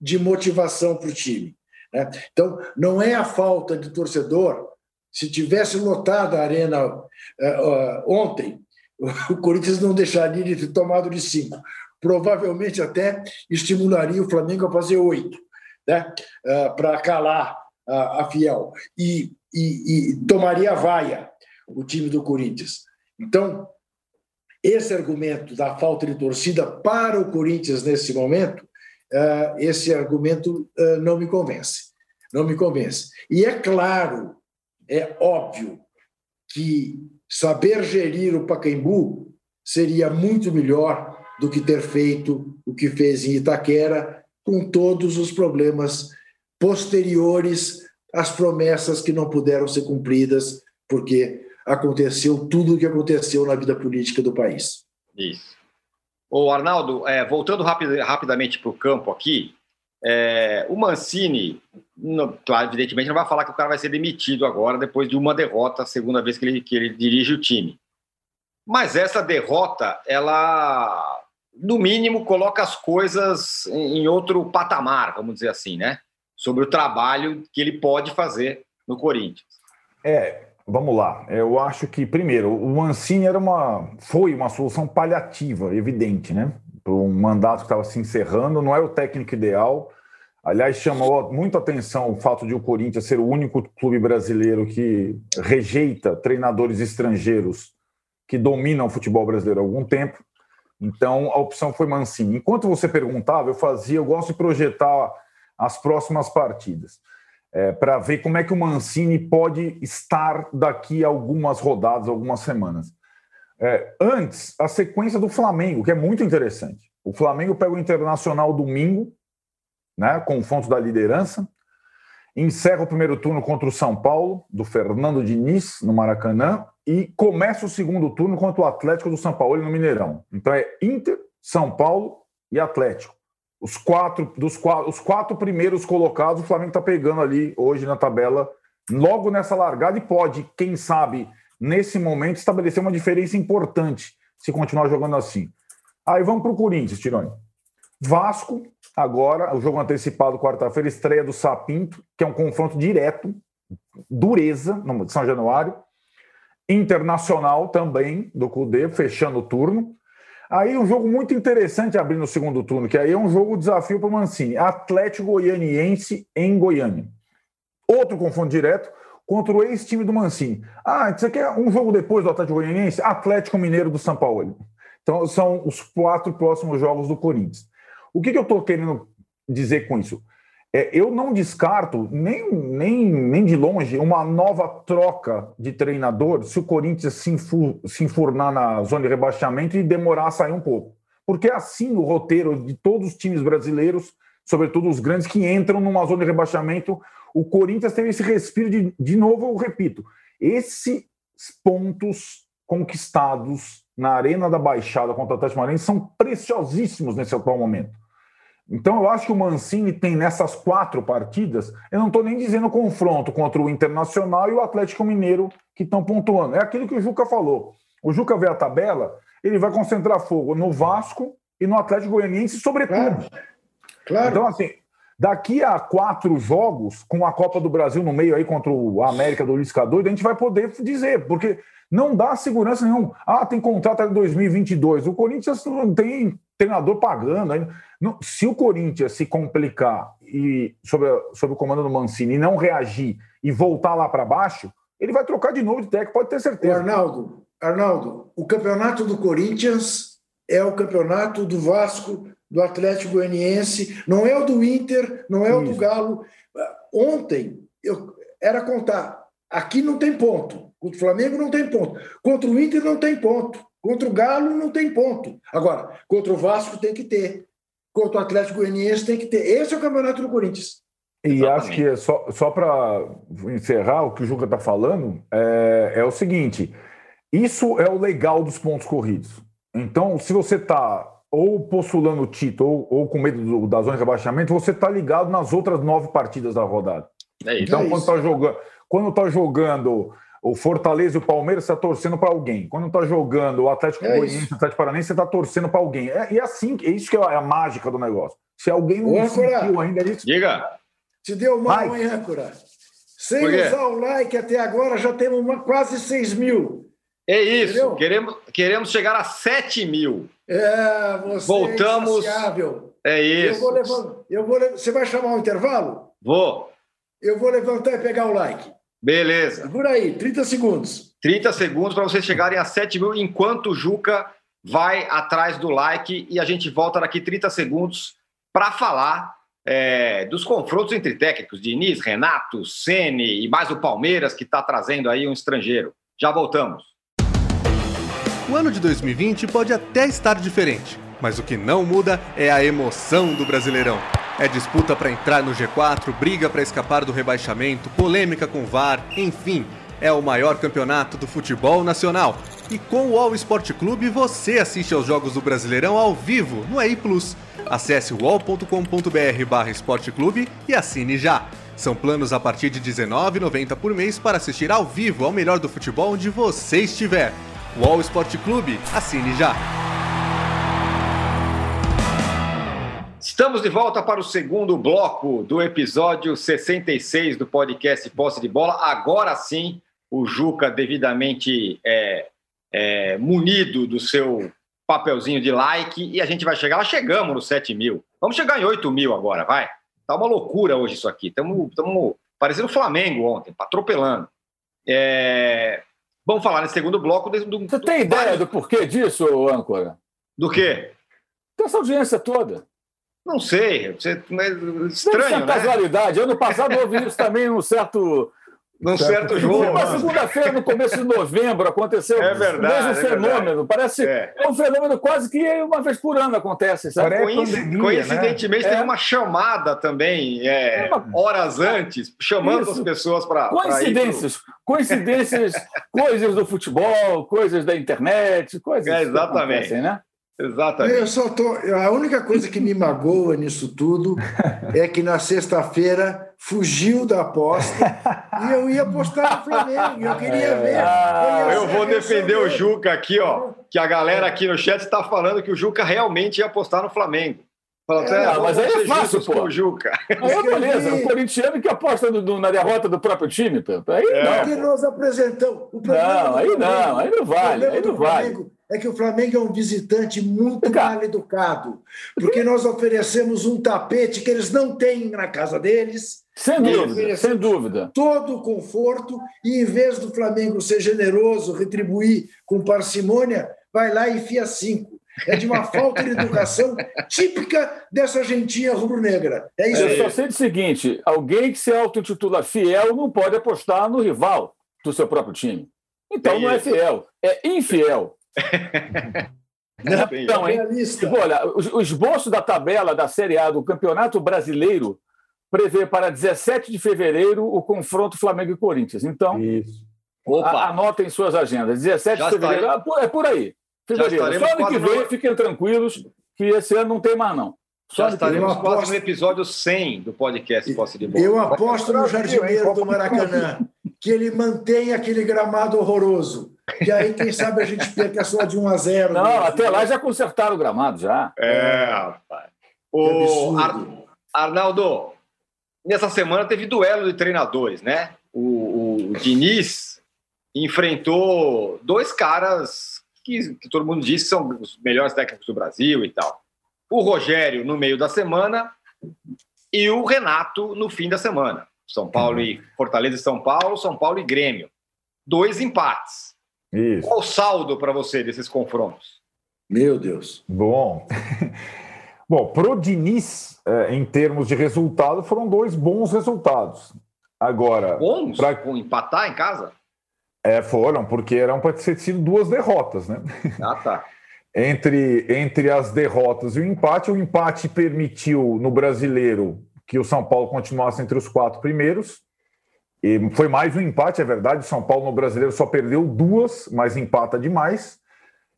de motivação para o time. Né? Então, não é a falta de torcedor. Se tivesse lotado a arena uh, uh, ontem, o Corinthians não deixaria de ter tomado de cinco. Provavelmente até estimularia o Flamengo a fazer oito, né? Uh, para calar a, Fiel e, e, e tomaria a vaia o time do Corinthians. Então, esse argumento da falta de torcida para o Corinthians nesse momento, uh, esse argumento uh, não me convence. Não me convence. E é claro, é óbvio que saber gerir o Pacaembu seria muito melhor do que ter feito o que fez em Itaquera, com todos os problemas posteriores às promessas que não puderam ser cumpridas, porque aconteceu tudo o que aconteceu na vida política do país. Isso. O Arnaldo, é, voltando rapid, rapidamente para o campo aqui, é, o Mancini, não, claro, evidentemente, não vai falar que o cara vai ser demitido agora, depois de uma derrota, a segunda vez que ele, que ele dirige o time. Mas essa derrota, ela, no mínimo, coloca as coisas em, em outro patamar, vamos dizer assim, né? Sobre o trabalho que ele pode fazer no Corinthians. É, vamos lá. Eu acho que, primeiro, o Mancini era uma, foi uma solução paliativa, evidente, né? um mandato que estava se encerrando, não é o técnico ideal. Aliás, chamou muita atenção o fato de o Corinthians ser o único clube brasileiro que rejeita treinadores estrangeiros que dominam o futebol brasileiro há algum tempo. Então, a opção foi Mancini. Enquanto você perguntava, eu fazia, eu gosto de projetar as próximas partidas, é, para ver como é que o Mancini pode estar daqui a algumas rodadas, algumas semanas. É, antes, a sequência do Flamengo, que é muito interessante. O Flamengo pega o Internacional domingo, né, confronto da liderança, encerra o primeiro turno contra o São Paulo, do Fernando Diniz, no Maracanã, e começa o segundo turno contra o Atlético do São Paulo no Mineirão. Então é Inter, São Paulo e Atlético. Os quatro, dos quatro, os quatro primeiros colocados, o Flamengo está pegando ali hoje na tabela, logo nessa largada, e pode, quem sabe, nesse momento, estabelecer uma diferença importante se continuar jogando assim. Aí vamos para o Corinthians, Tironi. Vasco, agora, o jogo antecipado quarta-feira, estreia do Sapinto, que é um confronto direto, dureza, no São Januário. Internacional também, do Cudê, fechando o turno. Aí um jogo muito interessante abrindo o segundo turno, que aí é um jogo desafio para o Mancini. Atlético Goianiense em Goiânia. Outro confronto direto contra o ex-time do Mancini. Ah, isso aqui é um jogo depois do Atlético Goianiense? Atlético Mineiro do São Paulo. Então são os quatro próximos jogos do Corinthians. O que, que eu estou querendo dizer com isso? É, eu não descarto nem, nem, nem de longe uma nova troca de treinador se o Corinthians se, enfur, se enfurnar na zona de rebaixamento e demorar a sair um pouco. Porque é assim o roteiro de todos os times brasileiros, sobretudo os grandes, que entram numa zona de rebaixamento. O Corinthians teve esse respiro de, de novo, eu repito, esses pontos conquistados na Arena da Baixada contra o Atlético Maranhão são preciosíssimos nesse atual momento. Então, eu acho que o Mancini tem nessas quatro partidas, eu não estou nem dizendo confronto contra o Internacional e o Atlético Mineiro que estão pontuando. É aquilo que o Juca falou. O Juca vê a tabela, ele vai concentrar fogo no Vasco e no Atlético Goianiense, sobretudo. Claro. claro. Então, assim, daqui a quatro jogos, com a Copa do Brasil no meio aí contra o América do Luiz Doido, a gente vai poder dizer, porque não dá segurança nenhuma. Ah, tem contrato até 2022. O Corinthians não tem treinador pagando. Se o Corinthians se complicar e sobre, sobre o comando do Mancini e não reagir e voltar lá para baixo, ele vai trocar de novo de técnico, pode ter certeza. Arnaldo, Arnaldo, o campeonato do Corinthians é o campeonato do Vasco, do Atlético Goianiense, não é o do Inter, não é o do Galo. Ontem eu era contar, aqui não tem ponto. Contra o Flamengo não tem ponto. Contra o Inter não tem ponto. Contra o Galo não tem ponto. Agora, contra o Vasco tem que ter. Contra o Atlético Goianiense tem que ter. Esse é o campeonato do Corinthians. E Exatamente. acho que é só, só para encerrar o que o Juca está falando, é, é o seguinte: isso é o legal dos pontos corridos. Então, se você está ou postulando o título ou, ou com medo do, da zona de rebaixamento, você está ligado nas outras nove partidas da rodada. É então, é quando está jogando, quando tá jogando o Fortaleza e o Palmeiras, você está torcendo para alguém. Quando está jogando o Atlético é Goianiense, o Atlético Paranaense, você está torcendo para alguém. É, e é assim, é isso que é a mágica do negócio. Se alguém não Ô, sentiu ainda é isso. Diga. Te deu mal, hein, âncora? Sem usar o like até agora, já temos uma, quase 6 mil. É isso. Queremos, queremos chegar a 7 mil. É, você Voltamos. É, é isso. Eu vou eu vou, você vai chamar um intervalo? Vou. Eu vou levantar e pegar o like. Beleza. Por aí, 30 segundos. 30 segundos para vocês chegarem a 7 mil, enquanto o Juca vai atrás do like e a gente volta daqui 30 segundos para falar é, dos confrontos entre técnicos, Diniz, Renato, Sene e mais o Palmeiras, que está trazendo aí um estrangeiro. Já voltamos. O ano de 2020 pode até estar diferente, mas o que não muda é a emoção do Brasileirão. É disputa para entrar no G4, briga para escapar do rebaixamento, polêmica com VAR, enfim, é o maior campeonato do futebol nacional. E com o All Sport Clube você assiste aos jogos do Brasileirão ao vivo no EI Plus. Acesse wall.com.br esporteclube e assine já. São planos a partir de R$19,90 por mês para assistir ao vivo ao melhor do futebol onde você estiver. Wall Sport Clube, assine já! Estamos de volta para o segundo bloco do episódio 66 do podcast Posse de Bola. Agora sim, o Juca devidamente é, é, munido do seu papelzinho de like e a gente vai chegar. Nós chegamos nos 7 mil. Vamos chegar em 8 mil agora, vai. Tá uma loucura hoje isso aqui. Estamos parecendo o Flamengo ontem, atropelando. É... Vamos falar nesse segundo bloco. Do, do, Você tem do... ideia do porquê disso, âncora? Do quê? Dessa audiência toda. Não sei, você, mas estranho, né? casualidade. Ano passado houve isso também um certo num certo, certo jogo. Uma segunda-feira, no começo de novembro, aconteceu é verdade, o mesmo é fenômeno. Verdade. Parece é. é. um fenômeno quase que uma vez por ano acontece. Sabe? Coincidentemente, né? tem uma chamada também, é, é uma... horas antes, chamando Isso. as pessoas para. Coincidências. Pro... Coincidências, coisas do futebol, coisas da internet, coisas. É, exatamente. né? Exatamente. Eu só tô, a única coisa que me magoa nisso tudo é que na sexta-feira fugiu da aposta e eu ia apostar no Flamengo. Eu queria ver. Ah, eu, eu vou defender o Juca aqui, ó. Que a galera aqui no chat está falando que o Juca realmente ia apostar no Flamengo. Fala, é, não, mas aí é fácil, pô. O Juca. Aí é beleza. O corintiano que aposta no, no, na derrota do próprio time, pô. Aí é. não. Porque nós apresentamos. não, aí não, aí não vale. Aí não vale é que o Flamengo é um visitante muito mal educado, porque nós oferecemos um tapete que eles não têm na casa deles. Sem dúvida, sem dúvida. Todo o conforto, e em vez do Flamengo ser generoso, retribuir com parcimônia, vai lá e enfia cinco. É de uma falta de educação típica dessa gentinha rubro-negra. É isso Eu só sei o seguinte: alguém que se autotitula fiel não pode apostar no rival do seu próprio time. Então é não é fiel, é infiel. Não, hein? Tipo, olha, o esboço da tabela da Série A do Campeonato Brasileiro prevê para 17 de fevereiro o confronto Flamengo e Corinthians. Então, a, anotem suas agendas. 17 Já de fevereiro, ah, é por aí. Fevereiro. Só ano que vem, no... fiquem tranquilos, que esse ano não tem mais, não. Só Já estaremos aposto... quase no episódio 100 do podcast Posse de Bola. Eu aposto no jardineiro do Maracanã que ele mantém aquele gramado horroroso. Que aí, quem sabe, a gente perca só de 1 a 0. Não, mesmo. até lá já consertaram o gramado, já. É, rapaz. O Ar... Arnaldo, nessa semana teve duelo de treinadores, né? O, o Diniz enfrentou dois caras que, que todo mundo diz que são os melhores técnicos do Brasil e tal. O Rogério no meio da semana e o Renato no fim da semana. São Paulo e Fortaleza e São Paulo, São Paulo e Grêmio. Dois empates. Isso. Qual o saldo para você desses confrontos? Meu Deus. Bom. Bom, para o Diniz, é, em termos de resultado, foram dois bons resultados. Agora. Bons? Para empatar em casa? É, foram, porque eram para ter sido duas derrotas, né? Ah, tá. entre, entre as derrotas e o empate, o empate permitiu no brasileiro que o São Paulo continuasse entre os quatro primeiros. E foi mais um empate, é verdade. O São Paulo no brasileiro só perdeu duas, mas empata demais.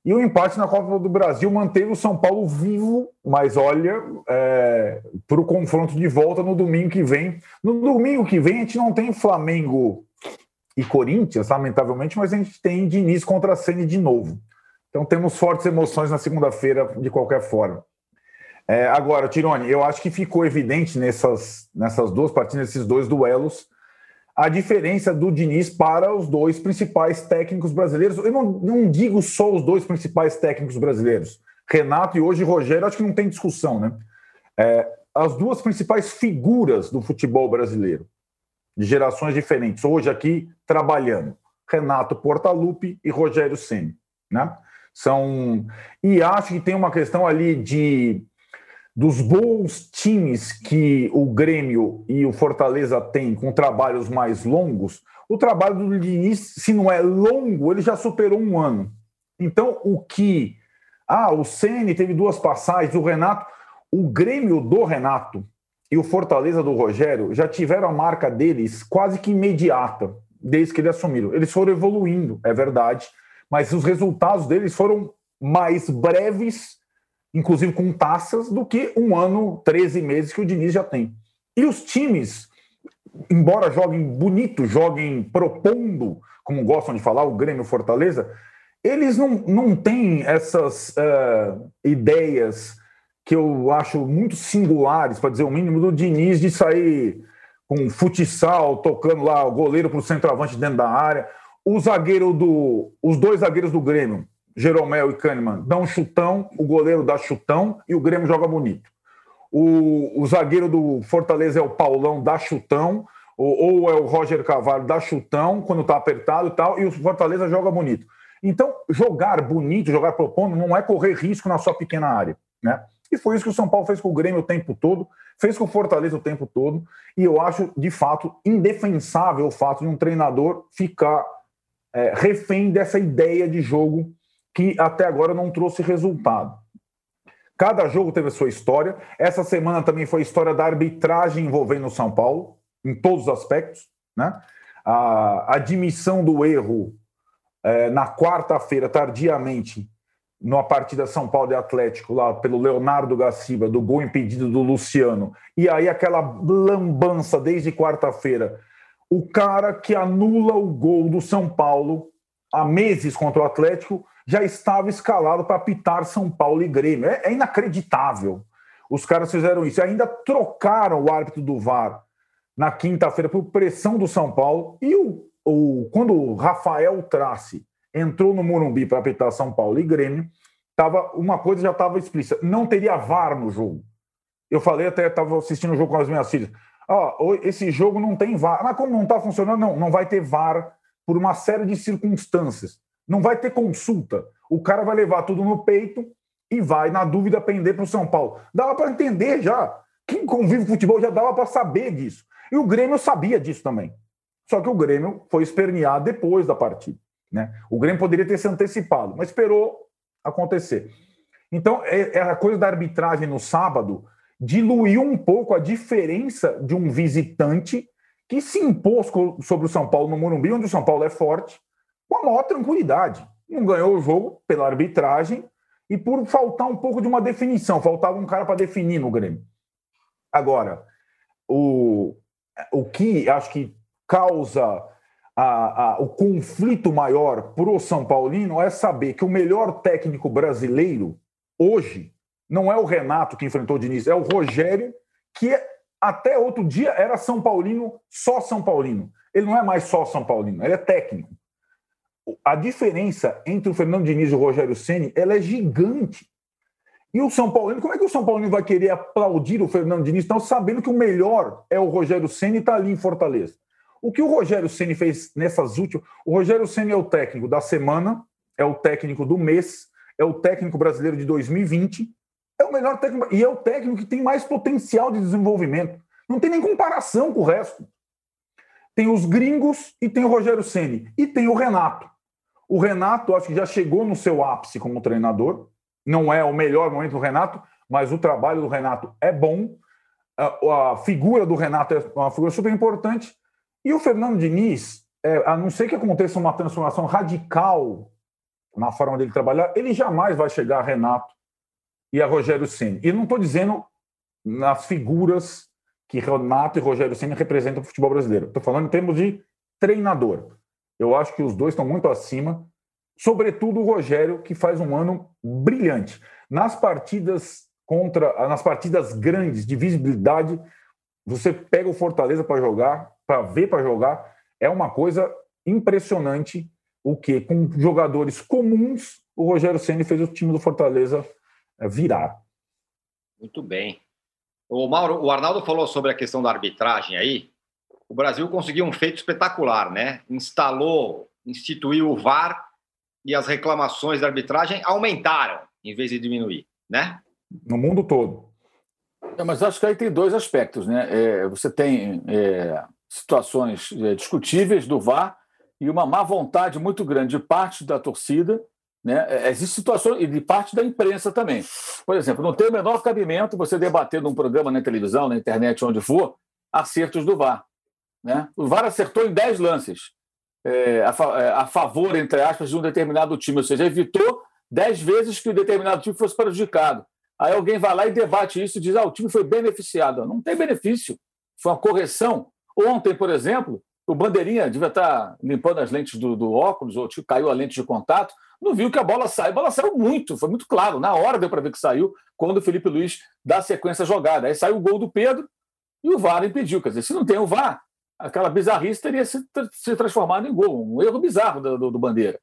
E o empate na Copa do Brasil manteve o São Paulo vivo, mas olha, é, para o confronto de volta no domingo que vem. No domingo que vem a gente não tem Flamengo e Corinthians, lamentavelmente, mas a gente tem Diniz contra a Sene de novo. Então temos fortes emoções na segunda-feira, de qualquer forma. É, agora, Tirone, eu acho que ficou evidente nessas, nessas duas partidas, nesses dois duelos, a diferença do Diniz para os dois principais técnicos brasileiros. Eu não, não digo só os dois principais técnicos brasileiros. Renato e hoje Rogério, acho que não tem discussão, né? É, as duas principais figuras do futebol brasileiro, de gerações diferentes, hoje aqui trabalhando. Renato Portaluppi e Rogério Ceni, né? São e acho que tem uma questão ali de dos bons times que o Grêmio e o Fortaleza têm com trabalhos mais longos, o trabalho do Diniz, se não é longo, ele já superou um ano. Então, o que. Ah, o Ceni teve duas passagens, o Renato. O Grêmio do Renato e o Fortaleza do Rogério já tiveram a marca deles quase que imediata, desde que eles assumiram. Eles foram evoluindo, é verdade, mas os resultados deles foram mais breves inclusive com taças, do que um ano, 13 meses que o Diniz já tem. E os times, embora joguem bonito, joguem propondo, como gostam de falar, o Grêmio Fortaleza, eles não, não têm essas uh, ideias que eu acho muito singulares, para dizer o mínimo, do Diniz de sair com futsal, tocando lá o goleiro para o centroavante dentro da área. O zagueiro do. Os dois zagueiros do Grêmio, Jeromel e Kahneman dão chutão, o goleiro dá chutão e o Grêmio joga bonito. O, o zagueiro do Fortaleza é o Paulão, dá chutão, ou, ou é o Roger Cavalho, dá chutão quando está apertado e tal, e o Fortaleza joga bonito. Então, jogar bonito, jogar propondo, não é correr risco na sua pequena área. Né? E foi isso que o São Paulo fez com o Grêmio o tempo todo, fez com o Fortaleza o tempo todo, e eu acho, de fato, indefensável o fato de um treinador ficar é, refém dessa ideia de jogo que até agora não trouxe resultado. Cada jogo teve a sua história. Essa semana também foi a história da arbitragem envolvendo o São Paulo, em todos os aspectos. Né? A admissão do erro é, na quarta-feira, tardiamente, numa partida São Paulo e Atlético, lá pelo Leonardo Gaciba, do gol impedido do Luciano. E aí aquela lambança desde quarta-feira. O cara que anula o gol do São Paulo há meses contra o Atlético já estava escalado para pitar São Paulo e Grêmio. É, é, inacreditável. Os caras fizeram isso. E ainda trocaram o árbitro do VAR na quinta-feira por pressão do São Paulo. E o, o, quando o Rafael Trace entrou no Morumbi para apitar São Paulo e Grêmio, tava, uma coisa já estava explícita: não teria VAR no jogo. Eu falei até, estava assistindo o jogo com as minhas filhas. Oh, esse jogo não tem VAR. Mas como não está funcionando, não, não vai ter VAR por uma série de circunstâncias. Não vai ter consulta. O cara vai levar tudo no peito e vai, na dúvida, pender para o São Paulo. Dava para entender já. Quem convive com futebol já dava para saber disso. E o Grêmio sabia disso também. Só que o Grêmio foi espernear depois da partida. Né? O Grêmio poderia ter se antecipado, mas esperou acontecer. Então, é, é a coisa da arbitragem no sábado diluiu um pouco a diferença de um visitante que se impôs sobre o São Paulo no Morumbi, onde o São Paulo é forte, com a maior tranquilidade. Não ganhou o jogo pela arbitragem e por faltar um pouco de uma definição. Faltava um cara para definir no Grêmio. Agora, o, o que acho que causa a, a, o conflito maior para o São Paulino é saber que o melhor técnico brasileiro hoje não é o Renato que enfrentou o Diniz, é o Rogério, que até outro dia era São Paulino, só São Paulino. Ele não é mais só São Paulino, ele é técnico a diferença entre o Fernando Diniz e o Rogério Ceni ela é gigante. E o São Paulo, como é que o São Paulo vai querer aplaudir o Fernando Diniz, estão sabendo que o melhor é o Rogério Ceni e está ali em Fortaleza? O que o Rogério Ceni fez nessas últimas, o Rogério Ceni é o técnico da semana, é o técnico do mês, é o técnico brasileiro de 2020, é o melhor técnico e é o técnico que tem mais potencial de desenvolvimento. Não tem nem comparação com o resto. Tem os gringos e tem o Rogério Ceni e tem o Renato. O Renato, acho que já chegou no seu ápice como treinador. Não é o melhor momento do Renato, mas o trabalho do Renato é bom. A, a figura do Renato é uma figura super importante. E o Fernando Diniz, é, a não ser que aconteça uma transformação radical na forma dele trabalhar, ele jamais vai chegar a Renato e a Rogério Ceni. E não estou dizendo nas figuras que Renato e Rogério Ceni representam o futebol brasileiro. Estou falando em termos de treinador. Eu acho que os dois estão muito acima, sobretudo o Rogério, que faz um ano brilhante. Nas partidas contra, nas partidas grandes de visibilidade, você pega o Fortaleza para jogar, para ver para jogar, é uma coisa impressionante o que com jogadores comuns o Rogério Ceni fez o time do Fortaleza é, virar. Muito bem. O Mauro, o Arnaldo falou sobre a questão da arbitragem aí o Brasil conseguiu um feito espetacular, né? Instalou, instituiu o VAR e as reclamações da arbitragem aumentaram em vez de diminuir, né? No mundo todo. É, mas acho que aí tem dois aspectos, né? É, você tem é, situações é, discutíveis do VAR e uma má vontade muito grande de parte da torcida, né? É, Existem situações e de parte da imprensa também. Por exemplo, não tem o menor cabimento você debater num programa na televisão, na internet, onde for, acertos do VAR. Né? O VAR acertou em 10 lances é, a, é, a, favor, entre aspas, de um determinado time, ou seja, evitou 10 vezes que o determinado time fosse prejudicado. Aí alguém vai lá e debate isso e diz: ah, o time foi beneficiado. Não tem benefício, foi uma correção. Ontem, por exemplo, o Bandeirinha devia estar limpando as lentes do, do óculos, ou tipo, caiu a lente de contato, não viu que a bola saiu. A bola saiu muito, foi muito claro. Na hora deu para ver que saiu, quando o Felipe Luiz dá sequência jogada. Aí saiu o gol do Pedro e o VAR impediu. Quer dizer, se não tem o VAR, aquela bizarrice teria se, se transformado em gol, um erro bizarro do, do, do Bandeira.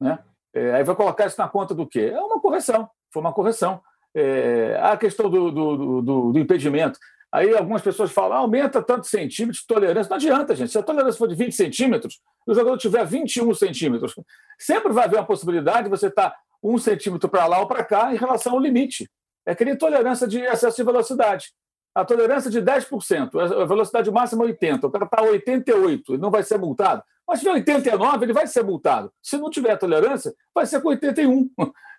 Né? É, aí vai colocar isso na conta do quê? É uma correção, foi uma correção. É, a questão do, do, do, do, impedimento. Aí algumas pessoas falam, ah, aumenta tantos centímetros de tolerância. Não adianta, gente. Se a tolerância for de 20 centímetros, o jogador tiver 21 centímetros, sempre vai haver uma possibilidade de você estar um centímetro para lá ou para cá em relação ao limite. É que nem tolerância de excesso de velocidade. A tolerância de 10%, a velocidade máxima é 80, o cara está a 88, ele não vai ser multado. Mas se tiver 89, ele vai ser multado. Se não tiver tolerância, vai ser com 81.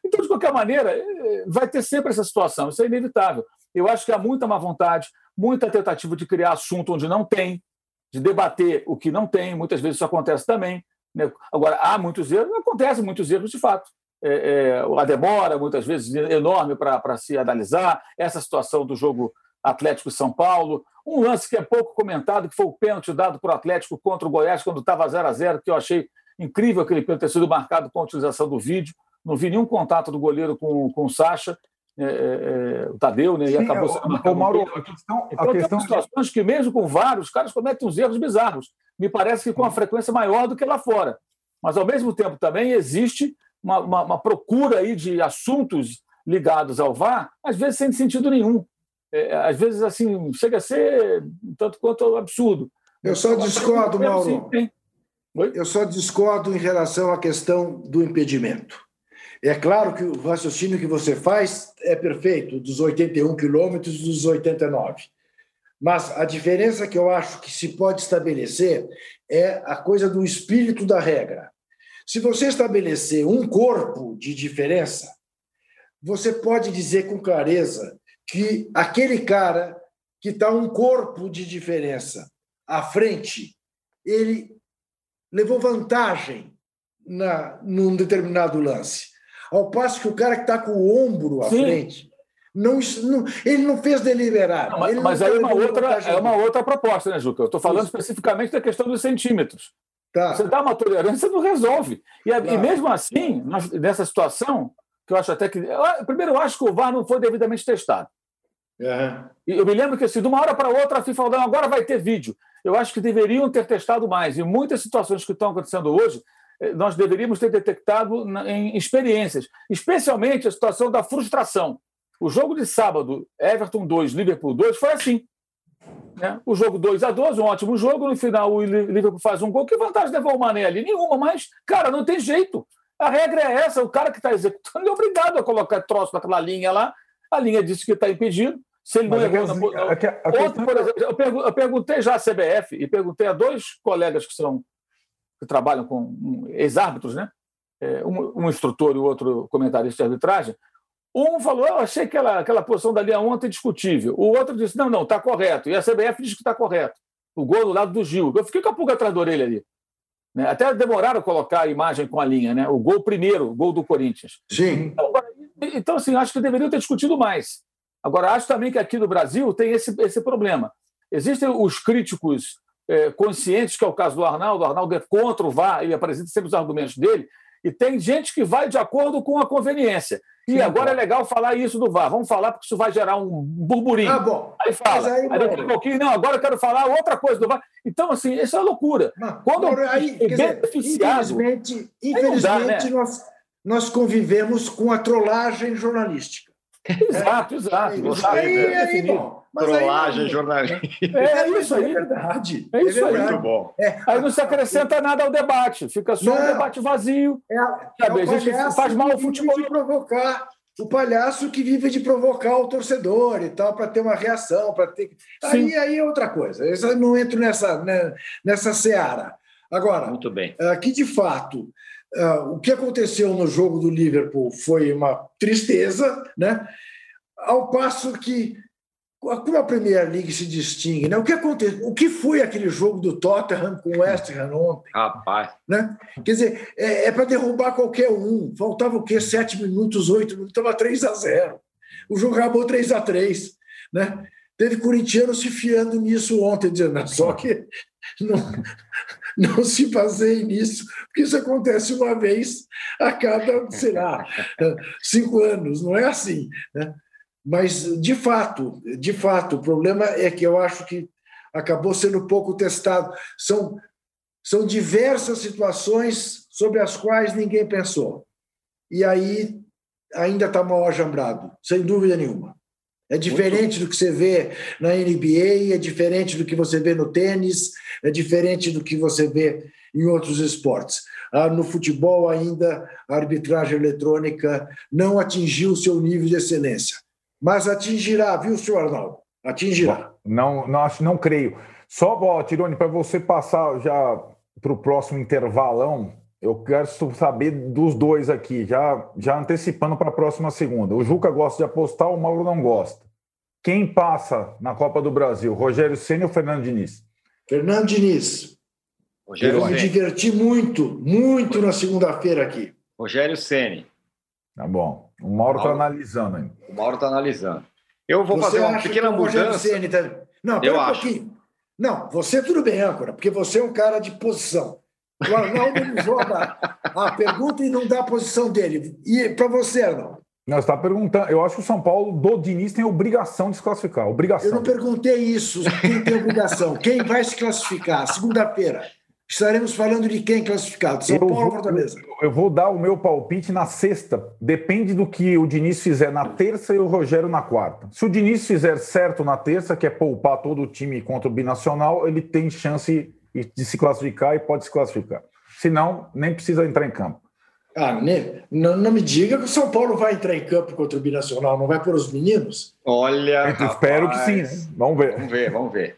Então, de qualquer maneira, eh, vai ter sempre essa situação, isso é inevitável. Eu acho que há muita má vontade, muita tentativa de criar assunto onde não tem, de debater o que não tem, muitas vezes isso acontece também. Né? Agora, há muitos erros, acontecem muitos erros de fato. É, é, a demora, muitas vezes, enorme para se analisar, essa situação do jogo Atlético São Paulo. Um lance que é pouco comentado, que foi o pênalti dado para o Atlético contra o Goiás, quando estava 0 a 0 que eu achei incrível aquele pênalti ter sido marcado com a utilização do vídeo. Não vi nenhum contato do goleiro com, com o Sacha, é, é, é o Tadeu, né? E Sim, acabou sendo marcado. Mauro, a questão, então, a questão situações que, mesmo com vários, os caras cometem uns erros bizarros. Me parece que com uma frequência maior do que lá fora. Mas, ao mesmo tempo, também existe uma, uma, uma procura aí de assuntos ligados ao VAR, às vezes sem sentido nenhum é, às vezes, assim, chega a ser tanto quanto absurdo. Eu só discordo, Mauro. Eu só discordo em relação à questão do impedimento. É claro que o raciocínio que você faz é perfeito, dos 81 quilômetros dos 89. Mas a diferença que eu acho que se pode estabelecer é a coisa do espírito da regra. Se você estabelecer um corpo de diferença, você pode dizer com clareza que aquele cara que está um corpo de diferença à frente, ele levou vantagem na, num determinado lance. Ao passo que o cara que está com o ombro à Sim. frente, não, não, ele não fez deliberado. Não, mas, mas aí é uma, outra, é uma outra proposta, né, Juca? Eu estou falando Isso. especificamente da questão dos centímetros. Tá. Você dá uma tolerância, não resolve. E, e mesmo assim, nessa situação, que eu acho até que. Eu, primeiro, eu acho que o VAR não foi devidamente testado. Uhum. Eu me lembro que, assim, de uma hora para outra, a FIFA falou: agora vai ter vídeo. Eu acho que deveriam ter testado mais. E muitas situações que estão acontecendo hoje, nós deveríamos ter detectado em experiências, especialmente a situação da frustração. O jogo de sábado, Everton 2, Liverpool 2, foi assim. Né? O jogo 2 a 2 um ótimo jogo. No final, o Liverpool faz um gol. Que vantagem levou o Mané ali? Nenhuma, mas, cara, não tem jeito. A regra é essa: o cara que está executando é obrigado a colocar troço naquela linha lá. A linha disse que está impedido. Se ele não errou na, por exemplo, eu, eu perguntei já à CBF e perguntei a dois colegas que são que trabalham com ex-árbitros, né? É, um, um, instrutor e o outro comentarista de arbitragem. Um falou, eu achei aquela, aquela posição da linha ontem discutível. O outro disse, não, não, está correto. E a CBF diz que está correto. O gol do lado do Gil. Eu fiquei com a pulga atrás da orelha ali. Né? Até demoraram a colocar a imagem com a linha, né? O gol primeiro, o gol do Corinthians. Sim. Então, então assim, acho que deveriam ter discutido mais. Agora, acho também que aqui no Brasil tem esse, esse problema. Existem os críticos é, conscientes, que é o caso do Arnaldo, o Arnaldo é contra o VAR, ele apresenta sempre os argumentos dele, e tem gente que vai de acordo com a conveniência. E Sim, agora bom. é legal falar isso do VAR. Vamos falar porque isso vai gerar um burburinho. Ah, bom. Aí fala. Aí, aí daqui a pouquinho, não, agora eu quero falar outra coisa do VAR. Então, assim, isso é loucura. Não, Quando aí, é beneficiado. Infelizmente, infelizmente dá, né? nós, nós convivemos com a trollagem jornalística. Exato, exato. Isso aí, aí, bom, Trollagem, jornalista. É, isso aí. É verdade. É isso aí. Muito bom. É, aí não se acrescenta nada ao debate, fica só não, um debate vazio. É, sabe? É a gente faz mal ao futebol. De provocar, o palhaço que vive de provocar o torcedor e tal, para ter uma reação, para ter. Aí, aí é outra coisa. Eu não entro nessa, né, nessa seara. Agora, Muito bem. aqui de fato Uh, o que aconteceu no jogo do Liverpool foi uma tristeza, né? ao passo que como a Premier League se distingue, né? O que aconteceu? O que foi aquele jogo do Tottenham com o West Ham ontem? Rapaz. Né? Quer dizer, é, é para derrubar qualquer um. Faltava o quê? Sete minutos, oito minutos, estava 3 a 0 O jogo acabou 3 a 3 né? Teve corintiano se fiando nisso ontem, dizendo só que não, não se baseie nisso, porque isso acontece uma vez a cada, sei lá, cinco anos, não é assim. Né? Mas, de fato, de fato, o problema é que eu acho que acabou sendo pouco testado. São, são diversas situações sobre as quais ninguém pensou. e aí ainda está mal ajambrado, sem dúvida nenhuma. É diferente do que você vê na NBA, é diferente do que você vê no tênis, é diferente do que você vê em outros esportes. Ah, no futebol, ainda, a arbitragem eletrônica não atingiu o seu nível de excelência. Mas atingirá, viu, senhor Arnaldo? Atingirá. Não, não, acho, não creio. Só, ó, Tirone, para você passar já para o próximo intervalão, eu quero saber dos dois aqui, já, já antecipando para a próxima segunda. O Juca gosta de apostar, o Mauro não gosta. Quem passa na Copa do Brasil, Rogério Senna ou Fernando Diniz? Fernando Diniz. Rogério eu me diverti muito, muito na segunda-feira aqui. Rogério Ceni. Tá bom. O Mauro está analisando ainda. O Mauro está analisando. Eu vou você fazer uma pequena mudança. Tá... Não, eu um acho. pouquinho. Não, você tudo bem, âncora, porque você é um cara de posição. O Arnaldo ele joga a pergunta e não dá a posição dele. E para você, Arnaldo? Não, você está perguntando. Eu acho que o São Paulo do Diniz tem obrigação de se classificar. Obrigação. Eu não perguntei isso. Quem tem obrigação? Quem vai se classificar? Segunda-feira. Estaremos falando de quem classificado? São eu Paulo ou Fortaleza? Eu vou dar o meu palpite na sexta. Depende do que o Diniz fizer na terça e o Rogério na quarta. Se o Diniz fizer certo na terça, que é poupar todo o time contra o Binacional, ele tem chance de se classificar e pode se classificar. Se não, nem precisa entrar em campo. Ah, né? não, não, me diga que o São Paulo vai entrar em campo contra o Binacional, não vai por os meninos? Olha. Eu espero que sim, né? Vamos ver. Vamos ver, vamos ver.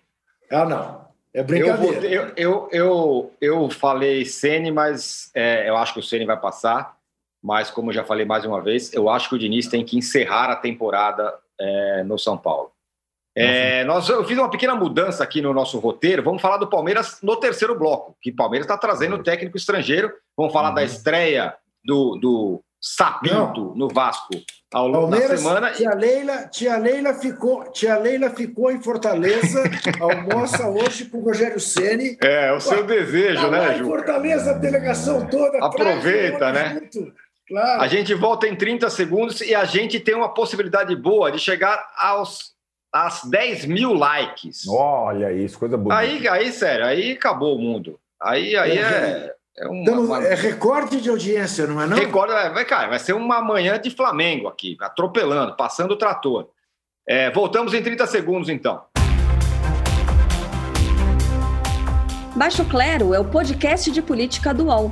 Ah, não. É brincadeira. Eu, eu, eu, eu, eu falei Sene, mas é, eu acho que o Sene vai passar. Mas, como eu já falei mais uma vez, eu acho que o Diniz tem que encerrar a temporada é, no São Paulo. É, nós, eu fiz uma pequena mudança aqui no nosso roteiro. Vamos falar do Palmeiras no terceiro bloco, que o Palmeiras está trazendo o técnico estrangeiro. Vamos falar uhum. da estreia do, do Sapinto Não. no Vasco ao longo Palmeiras, da semana. Tia Leila, tia, Leila ficou, tia Leila ficou em Fortaleza, almoça hoje com o Rogério Ceni. É, o seu Ué, desejo, tá né, Ju? Fortaleza, a delegação toda. Aproveita, né? Claro. A gente volta em 30 segundos e a gente tem uma possibilidade boa de chegar aos às 10 mil likes. Olha isso, coisa boa. Aí, aí, sério, aí acabou o mundo. Aí, aí é. É, uma, então, uma... é recorde de audiência, não é não? Recorde, é, vai, cara, vai ser uma manhã de Flamengo aqui, atropelando, passando o trator. É, voltamos em 30 segundos, então. Baixo Clero é o podcast de política do UOL.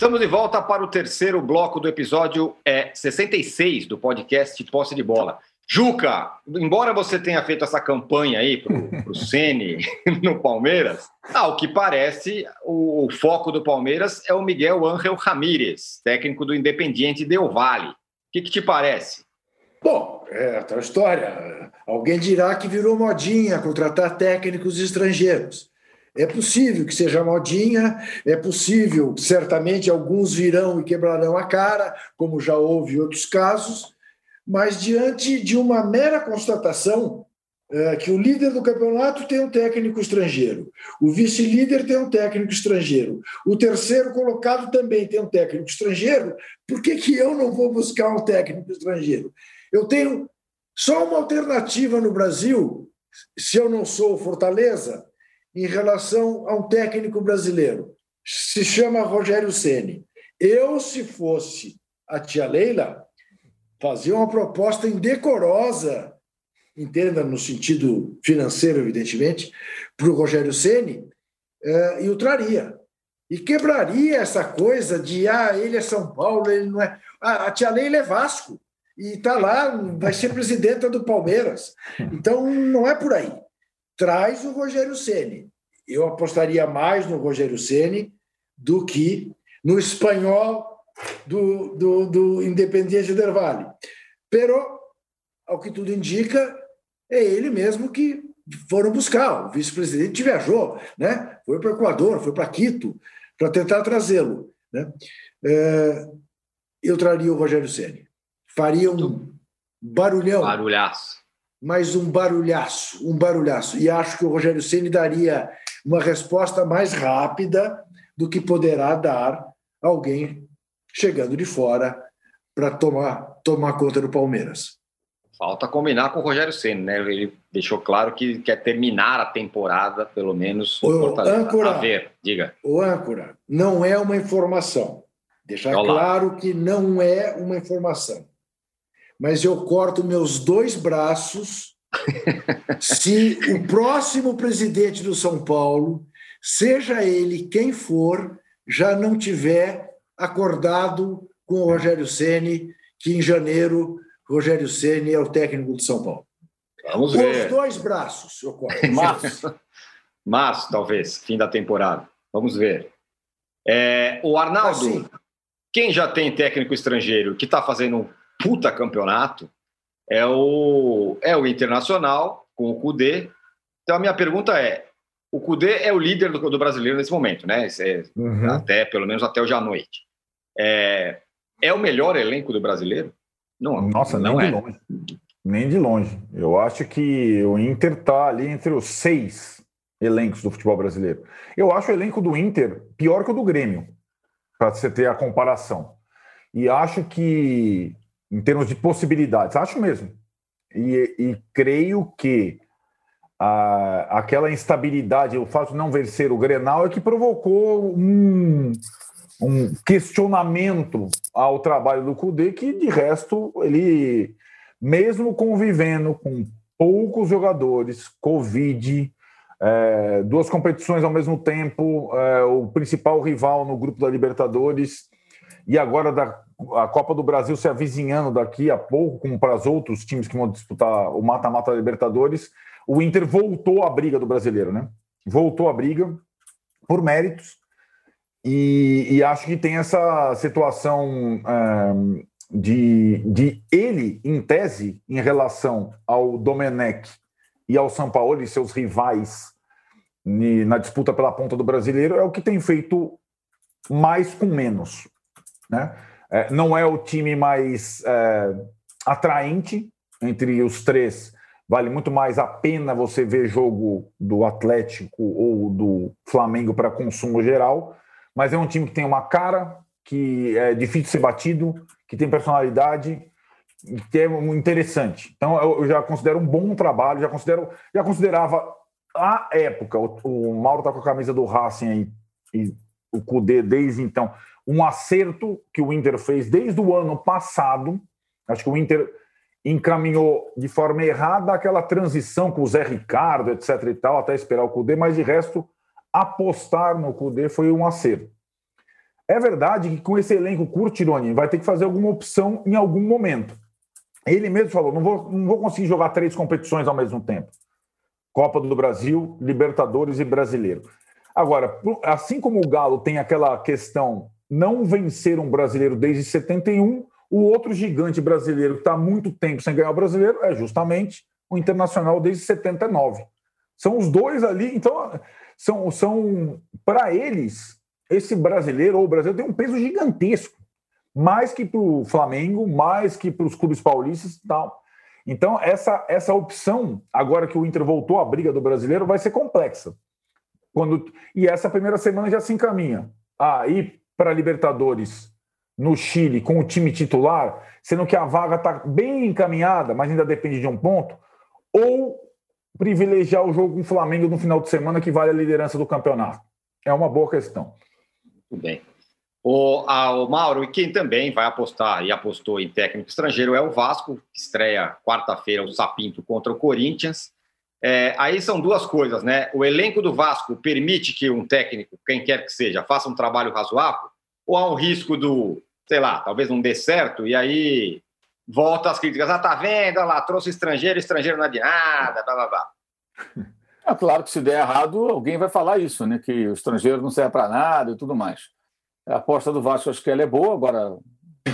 Estamos de volta para o terceiro bloco do episódio é, 66 do podcast Posse de Bola. Juca, embora você tenha feito essa campanha aí para o Sene no Palmeiras, ao que parece, o, o, foco do Palmeiras é o Miguel Ángel Ramírez, técnico do Independiente Del Valle. O que, que te parece? Bom, é outra história. Alguém dirá que virou modinha contratar técnicos estrangeiros. É possível que seja modinha, é possível, certamente alguns virão e quebrarão a cara, como já houve outros casos, mas diante de uma mera constatação é, que o líder do campeonato tem um técnico estrangeiro, o vice-líder tem um técnico estrangeiro, o terceiro colocado também tem um técnico estrangeiro, por que, que eu não vou buscar um técnico estrangeiro? Eu tenho só uma alternativa no Brasil, se eu não sou Fortaleza, em relação a um técnico brasileiro. Se chama Rogério Ceni. Eu, se fosse a tia Leila, fazia uma proposta indecorosa, entenda no sentido financeiro, evidentemente, para o Rogério Ceni eh, e o traria. E quebraria essa coisa de ah, ele é São Paulo, ele não é. Ah, a tia Leila é Vasco e está lá, vai ser presidenta do Palmeiras. Então não é por aí traz o Rogério Ceni. Eu apostaria mais no Rogério Ceni do que no espanhol do, do, do Independiente del Valle. Pero, ao que tudo indica, é ele mesmo que foram buscar. O vice-presidente viajou, né? foi para o Equador, foi para Quito, para tentar trazê-lo. Né? É, eu traria o Rogério Ceni. Faria um barulhão. Barulhaço mas um barulhaço, um barulhaço. E acho que o Rogério Ceni daria uma resposta mais rápida do que poderá dar alguém chegando de fora para tomar, tomar conta do Palmeiras. Falta combinar com o Rogério Senna, né? Ele deixou claro que quer terminar a temporada, pelo menos. O âncora, a ver, diga. O âncora não é uma informação. Deixar Olá. claro que não é uma informação. Mas eu corto meus dois braços se o próximo presidente do São Paulo, seja ele quem for, já não tiver acordado com o Rogério Ceni, que em janeiro Rogério Ceni é o técnico de São Paulo. Vamos ver. Os dois braços, eu corto. Março. Março, talvez, fim da temporada. Vamos ver. É, o Arnaldo, assim, quem já tem técnico estrangeiro que está fazendo um puta campeonato é o, é o Internacional, com o Cudê. Então, a minha pergunta é: o Cudê é o líder do, do brasileiro nesse momento, né? É, uhum. Até, pelo menos até hoje à noite. É, é o melhor elenco do brasileiro? Não, Nossa, não nem é. de longe. Nem de longe. Eu acho que o Inter está ali entre os seis elencos do futebol brasileiro. Eu acho o elenco do Inter pior que o do Grêmio, para você ter a comparação. E acho que, em termos de possibilidades, acho mesmo. E, e creio que a, aquela instabilidade, o fato de não vencer o Grenal, é que provocou um, um questionamento ao trabalho do Cudê, que de resto ele, mesmo convivendo com poucos jogadores, Covid, é, duas competições ao mesmo tempo, é, o principal rival no grupo da Libertadores, e agora da, a Copa do Brasil se avizinhando daqui a pouco, como para os outros times que vão disputar o mata-mata Libertadores, o Inter voltou à briga do brasileiro, né? Voltou à briga por méritos, e, e acho que tem essa situação é, de, de ele, em tese, em relação ao Domenech e ao São Paulo e seus rivais na disputa pela ponta do brasileiro, é o que tem feito mais com menos. Né? É, não é o time mais é, atraente entre os três. Vale muito mais a pena você ver jogo do Atlético ou do Flamengo para consumo geral mas é um time que tem uma cara, que é difícil de ser batido, que tem personalidade, que é interessante. Então eu já considero um bom trabalho, já considero, já considerava a época, o, o Mauro está com a camisa do Racing aí, e o Cudê desde então, um acerto que o Inter fez desde o ano passado. Acho que o Inter encaminhou de forma errada aquela transição com o Zé Ricardo, etc. e tal, até esperar o Cudê, mas de resto apostar no Cudê foi um acerto. É verdade que com esse elenco curto, Tironi, vai ter que fazer alguma opção em algum momento. Ele mesmo falou: não vou, não vou conseguir jogar três competições ao mesmo tempo: Copa do Brasil, Libertadores e Brasileiro. Agora, assim como o Galo tem aquela questão não vencer um brasileiro desde 71, o outro gigante brasileiro que está há muito tempo sem ganhar o brasileiro é justamente o Internacional desde 79. São os dois ali. Então, são, são para eles, esse brasileiro ou o brasileiro tem um peso gigantesco, mais que para o Flamengo, mais que para os clubes paulistas e tal. Então, essa, essa opção, agora que o Inter voltou à briga do brasileiro, vai ser complexa. Quando, e essa primeira semana já se encaminha a ir para a Libertadores no Chile com o time titular, sendo que a vaga está bem encaminhada, mas ainda depende de um ponto, ou privilegiar o jogo com o Flamengo no final de semana que vale a liderança do campeonato? É uma boa questão. Tudo bem. O, a, o Mauro, e quem também vai apostar e apostou em técnico estrangeiro é o Vasco, que estreia quarta-feira o Sapinto contra o Corinthians. É, aí são duas coisas, né? O elenco do Vasco permite que um técnico, quem quer que seja, faça um trabalho razoável? Ou há um risco do, sei lá, talvez não dê certo e aí volta às críticas. Ah, tá vendo? Olha lá, trouxe estrangeiro, estrangeiro não é de nada, blá blá blá. É claro que se der errado, alguém vai falar isso, né? Que o estrangeiro não serve para nada e tudo mais. A aposta do Vasco, acho que ela é boa. Agora,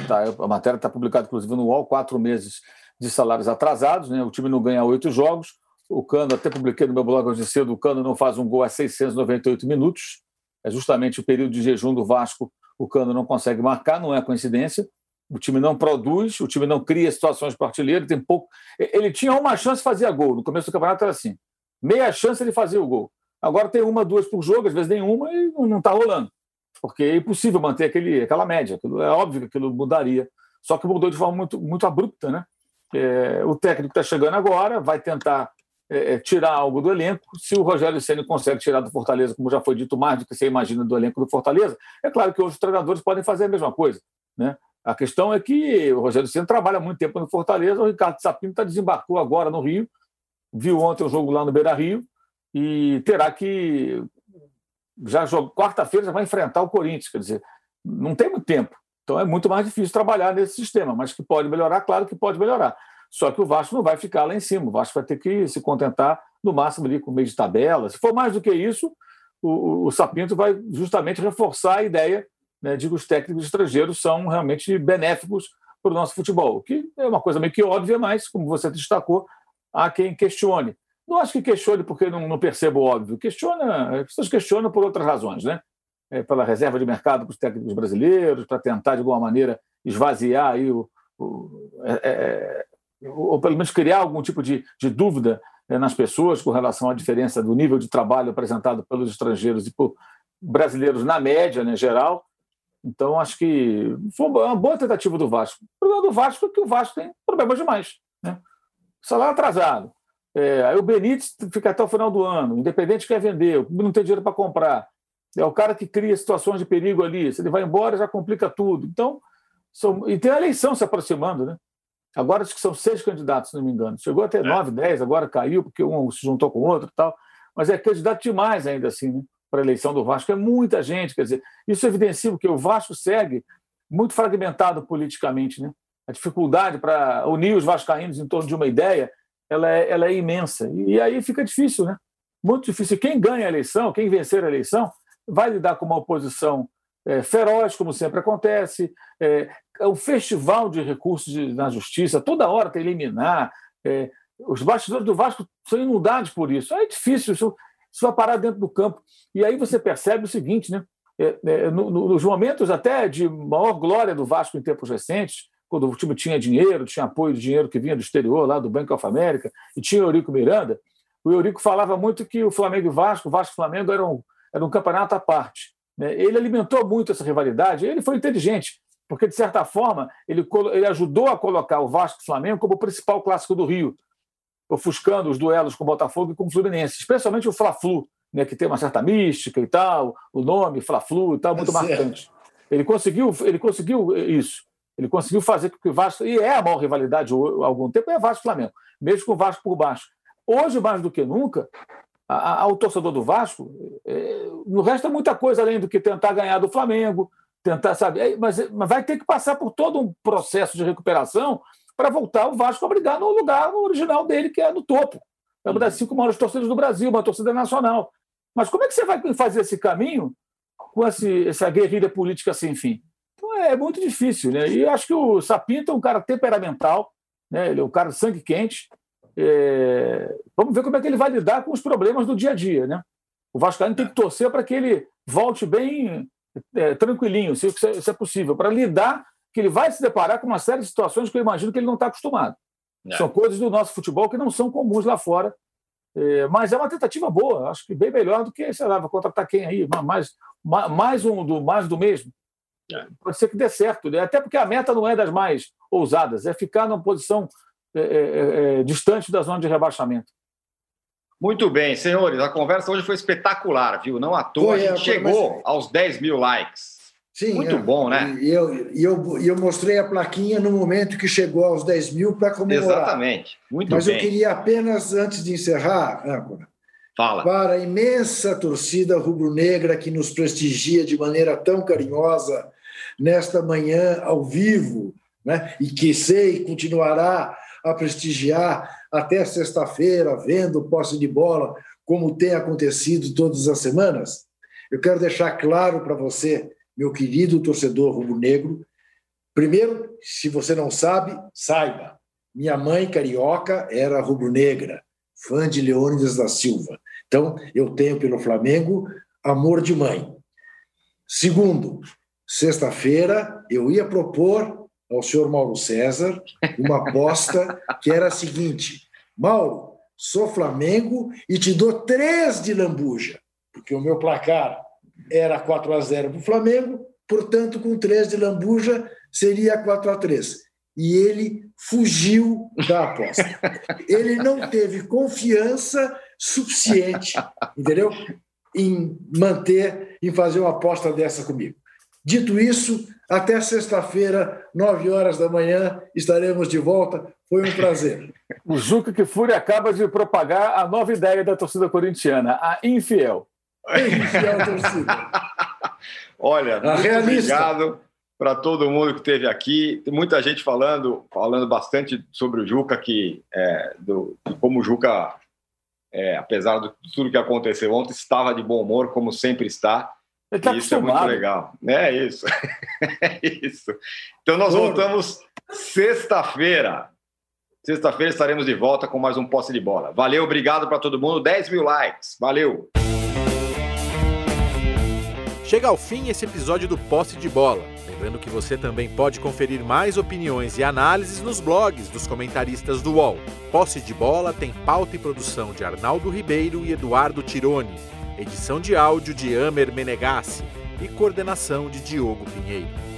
tá, a matéria está publicada, inclusive, no UOL, quatro meses de salários atrasados, né? O time não ganha oito jogos. O Cano, até publiquei no meu blog hoje cedo, o Cano não faz um gol a 698 minutos. É justamente o período de jejum do Vasco, o Cano não consegue marcar, não é coincidência. O time não produz, o time não cria situações para artilheiro, tem pouco. Ele tinha uma chance de fazer gol. No começo do campeonato era assim. Meia chance ele fazia o gol. Agora tem uma, duas por jogo, às vezes nenhuma, e não está rolando. Porque é impossível manter aquele, aquela média. é óbvio que aquilo mudaria. Só que mudou de forma muito, muito abrupta, né? É, o técnico está chegando agora, vai tentar é, é, tirar algo do elenco. Se o Rogério Ceni consegue tirar do Fortaleza, como já foi dito mais do que você imagina do elenco do Fortaleza, é claro que outros treinadores podem fazer a mesma coisa. Né? A questão é que o Rogério Ceni trabalha muito tempo no Fortaleza, o Ricardo Sapinto está desembarcou agora no Rio, viu ontem o jogo lá no Beira Rio e terá que já quarta-feira já vai enfrentar o Corinthians, quer dizer, não tem muito tempo. Então é muito mais difícil trabalhar nesse sistema, mas que pode melhorar, claro que pode melhorar. Só que o Vasco não vai ficar lá em cima, o Vasco vai ter que se contentar no máximo ali com meio de tabela. Se for mais do que isso, o, o Sapinto vai justamente reforçar a ideia né, de que os técnicos estrangeiros são realmente benéficos para o nosso futebol, que é uma coisa meio que óbvia, mas, como você destacou, há quem questione. Não acho que questione porque não, não percebo o óbvio. Questiona, as pessoas questionam por outras razões, né? É, pela reserva de mercado para os técnicos brasileiros, para tentar, de alguma maneira, esvaziar aí o, o é, é ou pelo menos criar algum tipo de, de dúvida é, nas pessoas com relação à diferença do nível de trabalho apresentado pelos estrangeiros e por brasileiros na média, né, geral. Então, acho que foi uma boa tentativa do Vasco. O problema do Vasco é que o Vasco tem problemas demais. Né? Salário atrasado, é, aí o Benítez fica até o final do ano, Independente quer vender, não tem dinheiro para comprar. É o cara que cria situações de perigo ali. Se ele vai embora, já complica tudo. Então, são... e tem a eleição se aproximando, né? Agora acho que são seis candidatos, se não me engano. Chegou até é. nove, dez, agora caiu, porque um se juntou com o outro e tal. Mas é candidato demais ainda assim, né? Para a eleição do Vasco. É muita gente, quer dizer, isso evidencia que o Vasco segue muito fragmentado politicamente, né? A dificuldade para unir os vascaínos em torno de uma ideia ela é, ela é imensa. E aí fica difícil, né? Muito difícil. Quem ganha a eleição, quem vencer a eleição, vai lidar com uma oposição é, feroz, como sempre acontece, é, é um festival de recursos de, na justiça, toda hora tem liminar. É, os bastidores do Vasco são inundados por isso. É difícil, isso, isso vai parar dentro do campo. E aí você percebe o seguinte, né? É, é, no, nos momentos até de maior glória do Vasco em tempos recentes, quando o time tinha dinheiro, tinha apoio de dinheiro que vinha do exterior, lá do Banco of America, e tinha o Eurico Miranda, o Eurico falava muito que o Flamengo e o Vasco, o Vasco e o Flamengo eram, era um campeonato à parte. Né? Ele alimentou muito essa rivalidade, ele foi inteligente, porque, de certa forma, ele, ele ajudou a colocar o Vasco e o Flamengo como o principal clássico do Rio, ofuscando os duelos com o Botafogo e com o Fluminense, especialmente o Fla-Flu, né, que tem uma certa mística e tal, o nome Fla-Flu e tal, muito é marcante. Ele conseguiu, ele conseguiu isso. Ele conseguiu fazer com que o Vasco, e é a maior rivalidade há algum tempo, é Vasco Flamengo, mesmo com o Vasco por baixo. Hoje, mais do que nunca, ao torcedor do Vasco, é, não resta muita coisa além do que tentar ganhar do Flamengo, tentar, sabe, é, mas, mas vai ter que passar por todo um processo de recuperação para voltar o Vasco a brigar no lugar original dele, que é no topo. É uma das cinco maiores torcidas do Brasil, uma torcida nacional. Mas como é que você vai fazer esse caminho com esse, essa guerrilha política sem fim? é muito difícil, né? E acho que o Sapinto é um cara temperamental, né? Ele é um cara de sangue quente. É... Vamos ver como é que ele vai lidar com os problemas do dia a dia, né? O Vascaíno tem que torcer para que ele volte bem é, tranquilinho, se isso é possível, para lidar que ele vai se deparar com uma série de situações que eu imagino que ele não está acostumado. É. São coisas do nosso futebol que não são comuns lá fora. É, mas é uma tentativa boa, acho que bem melhor do que, sei lá, vai contratar quem aí, mais, mais um do mais do mesmo. É. Pode ser que dê certo, né? até porque a meta não é das mais ousadas, é ficar numa posição é, é, é, é, distante da zona de rebaixamento. Muito bem, senhores, a conversa hoje foi espetacular, viu? Não à toa, foi, a gente chegou mas... aos 10 mil likes. Sim, Muito é. bom, né? E eu, e eu, eu mostrei a plaquinha no momento que chegou aos 10 mil para comemorar. Exatamente. Muito Mas bem. eu queria apenas, antes de encerrar, Âncora, Fala. para a imensa torcida rubro-negra que nos prestigia de maneira tão carinhosa nesta manhã ao vivo, né? e que sei continuará a prestigiar até sexta-feira, vendo posse de bola, como tem acontecido todas as semanas. Eu quero deixar claro para você, meu querido torcedor rubro-negro, primeiro, se você não sabe, saiba. Minha mãe carioca era rubro-negra, fã de Leônidas da Silva. Então, eu tenho pelo Flamengo amor de mãe. Segundo, Sexta-feira eu ia propor ao senhor Mauro César uma aposta que era a seguinte: Mauro, sou Flamengo e te dou três de lambuja, porque o meu placar era 4 a 0 para o Flamengo, portanto, com três de lambuja seria 4 a 3 e ele fugiu da aposta. Ele não teve confiança suficiente, entendeu? Em manter, em fazer uma aposta dessa comigo. Dito isso, até sexta-feira, nove horas da manhã, estaremos de volta. Foi um prazer. O Juca que Fúria acaba de propagar a nova ideia da torcida corintiana, a infiel. A infiel torcida. Olha, a muito realista. obrigado para todo mundo que esteve aqui. Tem muita gente falando, falando bastante sobre o Juca, que é, do, como o Juca, é, apesar de tudo que aconteceu ontem, estava de bom humor, como sempre está. Ele tá isso é muito legal. É isso. é isso. Então nós voltamos sexta-feira. Sexta-feira estaremos de volta com mais um posse de bola. Valeu, obrigado para todo mundo. 10 mil likes. Valeu. Chega ao fim esse episódio do Posse de Bola. Lembrando que você também pode conferir mais opiniões e análises nos blogs dos comentaristas do UOL. Posse de Bola tem pauta e produção de Arnaldo Ribeiro e Eduardo Tironi, edição de áudio de Amer Menegassi e coordenação de Diogo Pinheiro.